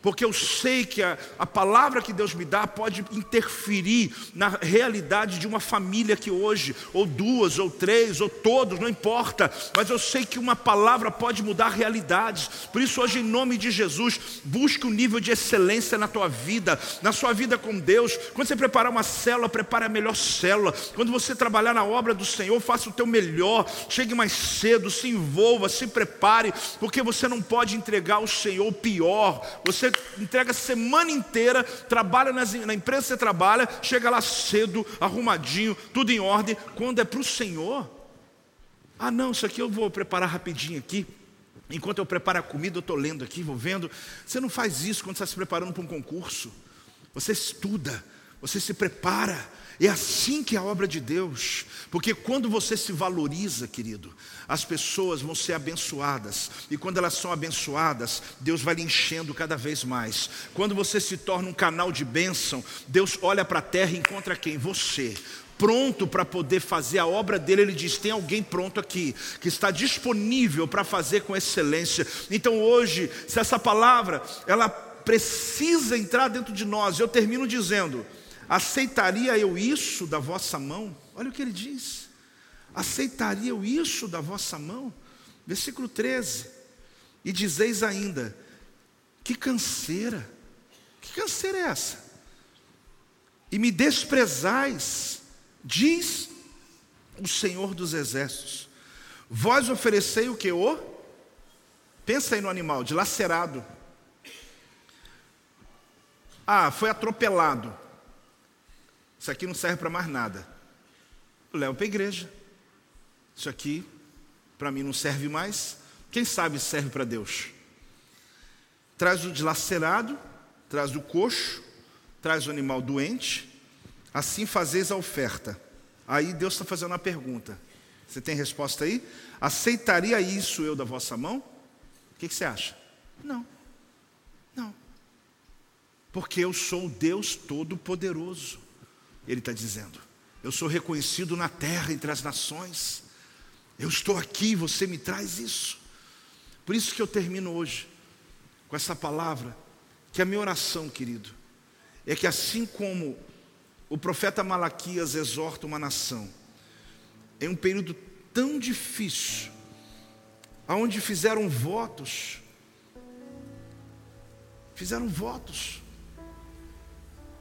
porque eu sei que a, a, palavra que Deus me dá pode interferir na realidade de uma família que hoje, ou duas, ou três, ou todos, não importa, mas eu sei que uma palavra pode mudar realidades. Por isso, hoje, em nome de Jesus, busque um nível de excelência na tua vida, na sua vida com Deus. Quando você preparar uma célula, prepare a melhor célula. Quando você trabalhar na obra do Senhor, faça o teu melhor. Chegue mais cedo, se envolva, se prepare, porque você não pode entregar ao Senhor o pior. Você você entrega a semana inteira, trabalha na empresa que você trabalha, chega lá cedo, arrumadinho, tudo em ordem. Quando é para o Senhor, ah não, isso aqui eu vou preparar rapidinho aqui. Enquanto eu preparo a comida, eu estou lendo aqui, vou vendo. Você não faz isso quando está se preparando para um concurso. Você estuda, você se prepara. É assim que é a obra de Deus, porque quando você se valoriza, querido, as pessoas vão ser abençoadas, e quando elas são abençoadas, Deus vai lhe enchendo cada vez mais. Quando você se torna um canal de bênção, Deus olha para a terra e encontra quem? Você pronto para poder fazer a obra dele, ele diz: tem alguém pronto aqui, que está disponível para fazer com excelência. Então hoje, se essa palavra, ela precisa entrar dentro de nós, eu termino dizendo: Aceitaria eu isso da vossa mão? Olha o que ele diz. Aceitaria eu isso da vossa mão? Versículo 13. E dizeis ainda: Que canseira, Que canseira é essa? E me desprezais, diz o Senhor dos Exércitos. Vós oferecei o que? O? Pensa aí no animal, dilacerado. Ah, foi atropelado. Isso aqui não serve para mais nada. Levo para a igreja. Isso aqui, para mim, não serve mais. Quem sabe serve para Deus? Traz o dilacerado, traz o coxo, traz o animal doente. Assim fazeis a oferta. Aí Deus está fazendo uma pergunta. Você tem resposta aí? Aceitaria isso eu da vossa mão? O que, que você acha? Não. Não. Porque eu sou o Deus Todo-Poderoso. Ele está dizendo. Eu sou reconhecido na terra entre as nações. Eu estou aqui, você me traz isso. Por isso que eu termino hoje com essa palavra, que a minha oração, querido, é que assim como o profeta Malaquias exorta uma nação, em um período tão difícil, aonde fizeram votos, fizeram votos,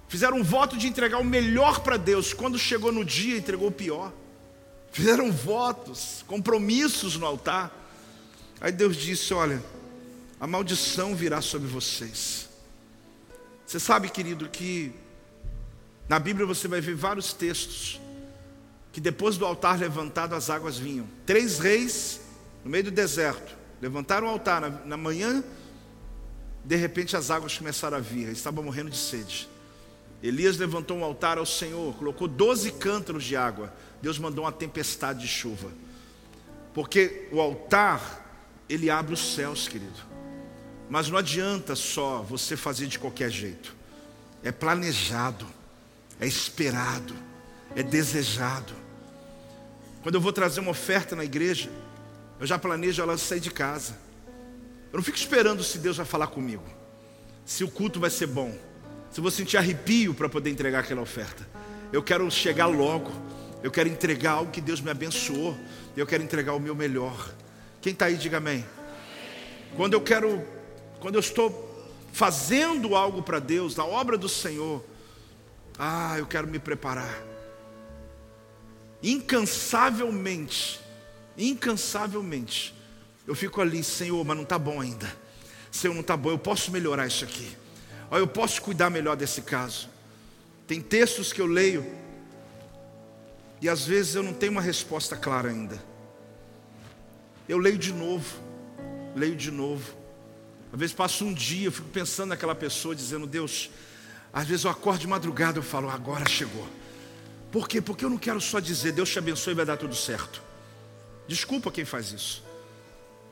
fizeram um voto de entregar o melhor para Deus, quando chegou no dia, entregou o pior, fizeram votos, compromissos no altar, aí Deus disse: Olha, a maldição virá sobre vocês. Você sabe, querido, que na Bíblia você vai ver vários textos que depois do altar levantado as águas vinham. Três reis no meio do deserto levantaram o altar na, na manhã, de repente as águas começaram a vir, eles estavam morrendo de sede. Elias levantou um altar ao Senhor, colocou doze cântaros de água. Deus mandou uma tempestade de chuva. Porque o altar, ele abre os céus, querido. Mas não adianta só você fazer de qualquer jeito. É planejado é esperado, é desejado. Quando eu vou trazer uma oferta na igreja, eu já planejo ela sair de casa. Eu não fico esperando se Deus vai falar comigo, se o culto vai ser bom, se vou sentir arrepio para poder entregar aquela oferta. Eu quero chegar logo, eu quero entregar algo que Deus me abençoou, eu quero entregar o meu melhor. Quem está aí, diga amém. Quando eu quero, quando eu estou fazendo algo para Deus, na obra do Senhor, ah, eu quero me preparar. Incansavelmente, incansavelmente, eu fico ali, Senhor, mas não está bom ainda. Senhor, não está bom, eu posso melhorar isso aqui. Olha, eu posso cuidar melhor desse caso. Tem textos que eu leio e às vezes eu não tenho uma resposta clara ainda. Eu leio de novo, leio de novo. Às vezes passo um dia, eu fico pensando naquela pessoa, dizendo, Deus, às vezes eu acordo de madrugada e falo, agora chegou. Por quê? Porque eu não quero só dizer, Deus te abençoe e vai dar tudo certo. Desculpa quem faz isso.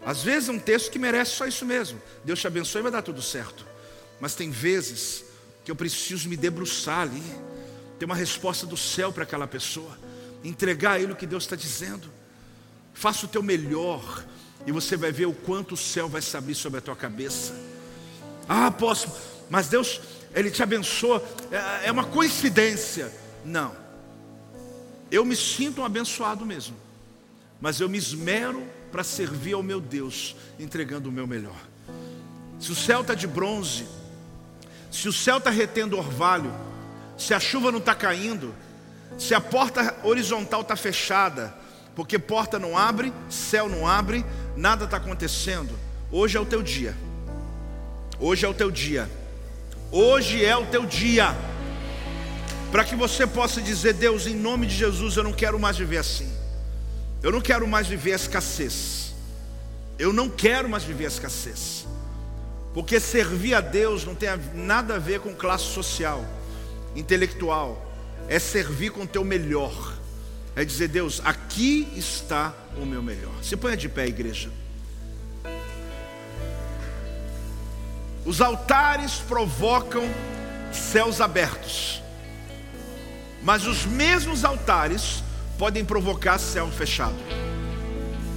Às vezes é um texto que merece só isso mesmo. Deus te abençoe e vai dar tudo certo. Mas tem vezes que eu preciso me debruçar ali, ter uma resposta do céu para aquela pessoa, entregar a Ele o que Deus está dizendo. Faça o teu melhor e você vai ver o quanto o céu vai se abrir sobre a tua cabeça. Ah, posso, mas Deus, ele te abençoa, é, é uma coincidência. Não. Eu me sinto um abençoado mesmo, mas eu me esmero para servir ao meu Deus, entregando o meu melhor. Se o céu está de bronze, se o céu está retendo orvalho, se a chuva não está caindo, se a porta horizontal está fechada, porque porta não abre, céu não abre, nada está acontecendo. Hoje é o teu dia. Hoje é o teu dia. Hoje é o teu dia. Para que você possa dizer, Deus, em nome de Jesus, eu não quero mais viver assim. Eu não quero mais viver a escassez. Eu não quero mais viver a escassez. Porque servir a Deus não tem nada a ver com classe social, intelectual. É servir com o teu melhor. É dizer, Deus, aqui está o meu melhor. Se ponha de pé, igreja. Os altares provocam céus abertos, mas os mesmos altares podem provocar céu fechado.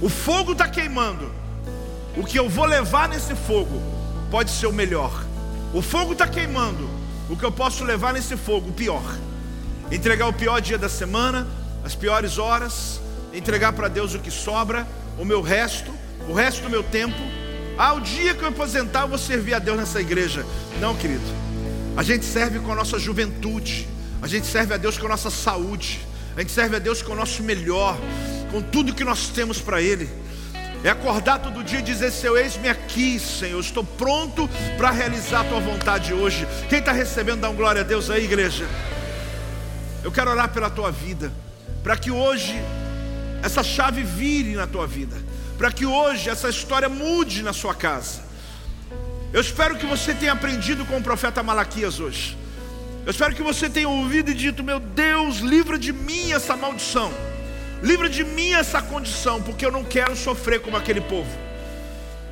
O fogo está queimando, o que eu vou levar nesse fogo pode ser o melhor. O fogo está queimando, o que eu posso levar nesse fogo, o pior. Entregar o pior dia da semana, as piores horas, entregar para Deus o que sobra, o meu resto, o resto do meu tempo ah, o dia que eu aposentar, eu vou servir a Deus nessa igreja. Não, querido. A gente serve com a nossa juventude, a gente serve a Deus com a nossa saúde, a gente serve a Deus com o nosso melhor, com tudo que nós temos para Ele. É acordar todo dia e dizer: Seu eis-me aqui, Senhor. Estou pronto para realizar a tua vontade hoje. Quem está recebendo, dá um glória a Deus aí, igreja. Eu quero orar pela tua vida, para que hoje essa chave vire na tua vida, para que hoje essa história mude na sua casa. Eu espero que você tenha aprendido com o profeta Malaquias hoje. Eu espero que você tenha ouvido e dito: Meu Deus, livra de mim essa maldição. Livra de mim essa condição, porque eu não quero sofrer como aquele povo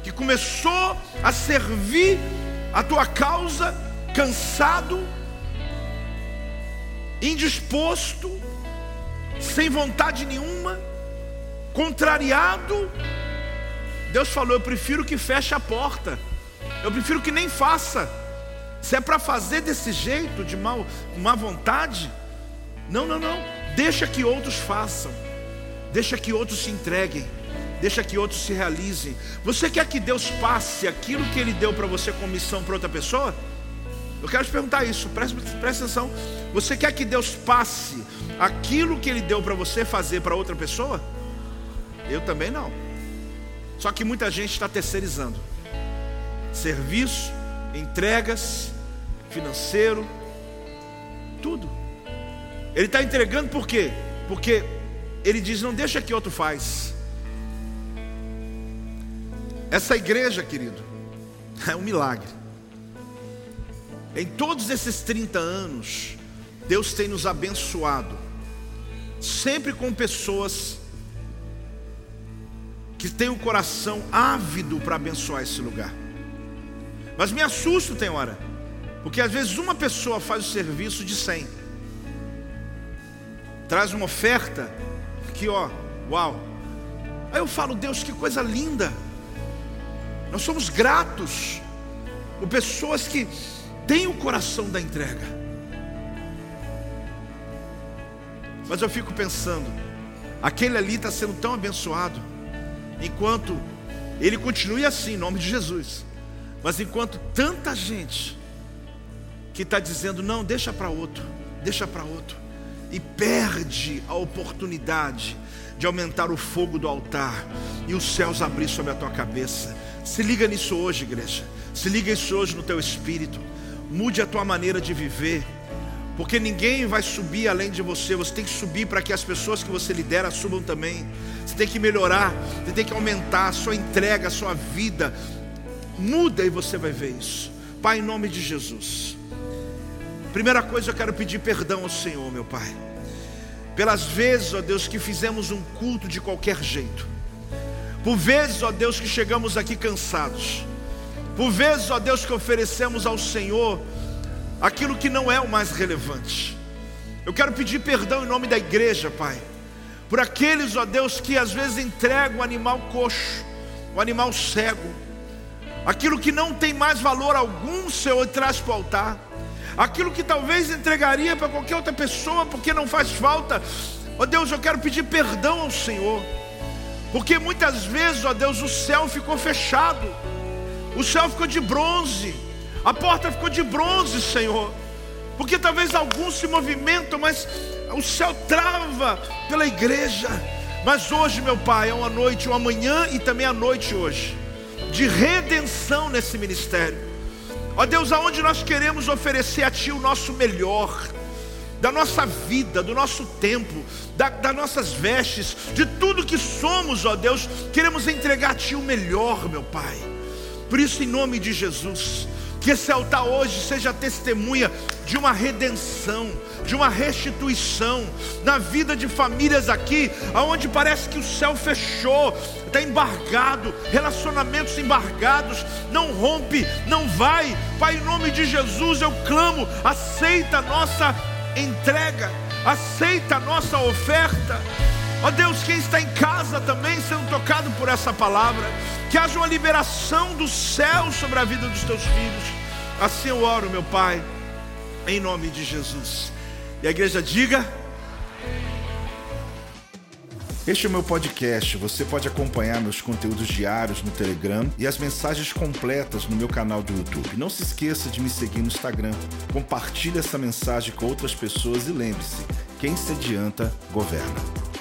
que começou a servir a tua causa cansado, indisposto, sem vontade nenhuma, contrariado. Deus falou: Eu prefiro que feche a porta, eu prefiro que nem faça. Se é para fazer desse jeito, de mal, má vontade, não, não, não, deixa que outros façam. Deixa que outros se entreguem. Deixa que outros se realizem. Você quer que Deus passe aquilo que Ele deu para você como missão para outra pessoa? Eu quero te perguntar isso, presta, presta atenção. Você quer que Deus passe aquilo que Ele deu para você fazer para outra pessoa? Eu também não. Só que muita gente está terceirizando serviço, entregas, financeiro, tudo. Ele está entregando por quê? Porque ele diz: não deixa que outro faz. Essa igreja, querido, é um milagre. Em todos esses 30 anos, Deus tem nos abençoado, sempre com pessoas que têm o coração ávido para abençoar esse lugar. Mas me assusto, tem hora, porque às vezes uma pessoa faz o serviço de 100, traz uma oferta aqui, ó, uau. Aí eu falo, Deus, que coisa linda. Nós somos gratos por pessoas que têm o coração da entrega. Mas eu fico pensando, aquele ali está sendo tão abençoado, enquanto ele continue assim, em nome de Jesus. Mas enquanto tanta gente que está dizendo, não, deixa para outro, deixa para outro e perde a oportunidade de aumentar o fogo do altar e os céus abrir sobre a tua cabeça. Se liga nisso hoje, igreja. Se liga isso hoje no teu espírito. Mude a tua maneira de viver. Porque ninguém vai subir além de você. Você tem que subir para que as pessoas que você lidera subam também. Você tem que melhorar, você tem que aumentar a sua entrega, a sua vida. Muda e você vai ver isso. Pai, em nome de Jesus. Primeira coisa, eu quero pedir perdão ao Senhor, meu Pai, pelas vezes, ó Deus, que fizemos um culto de qualquer jeito, por vezes, ó Deus, que chegamos aqui cansados, por vezes, ó Deus, que oferecemos ao Senhor aquilo que não é o mais relevante. Eu quero pedir perdão em nome da igreja, Pai, por aqueles, ó Deus, que às vezes entregam o animal coxo, o animal cego, aquilo que não tem mais valor algum, Senhor, traz para o altar aquilo que talvez entregaria para qualquer outra pessoa, porque não faz falta. Ó oh Deus, eu quero pedir perdão ao Senhor, porque muitas vezes, ó oh Deus, o céu ficou fechado, o céu ficou de bronze, a porta ficou de bronze, Senhor, porque talvez alguns se movimentam, mas o céu trava pela igreja. Mas hoje, meu Pai, é uma noite, uma manhã e também a noite hoje, de redenção nesse ministério. Ó Deus, aonde nós queremos oferecer a Ti o nosso melhor, da nossa vida, do nosso tempo, da, das nossas vestes, de tudo que somos, ó Deus, queremos entregar a Ti o melhor, meu Pai. Por isso, em nome de Jesus, que esse altar hoje seja testemunha de uma redenção, de uma restituição na vida de famílias aqui, aonde parece que o céu fechou, está embargado, relacionamentos embargados, não rompe, não vai. Pai, em nome de Jesus eu clamo, aceita a nossa entrega, aceita a nossa oferta. Ó Deus, quem está em casa também sendo tocado por essa palavra, que haja uma liberação do céu sobre a vida dos teus filhos. Assim eu oro, meu Pai, em nome de Jesus. E a igreja diga: Este é o meu podcast. Você pode acompanhar meus conteúdos diários no Telegram e as mensagens completas no meu canal do YouTube. Não se esqueça de me seguir no Instagram. Compartilhe essa mensagem com outras pessoas e lembre-se: quem se adianta, governa.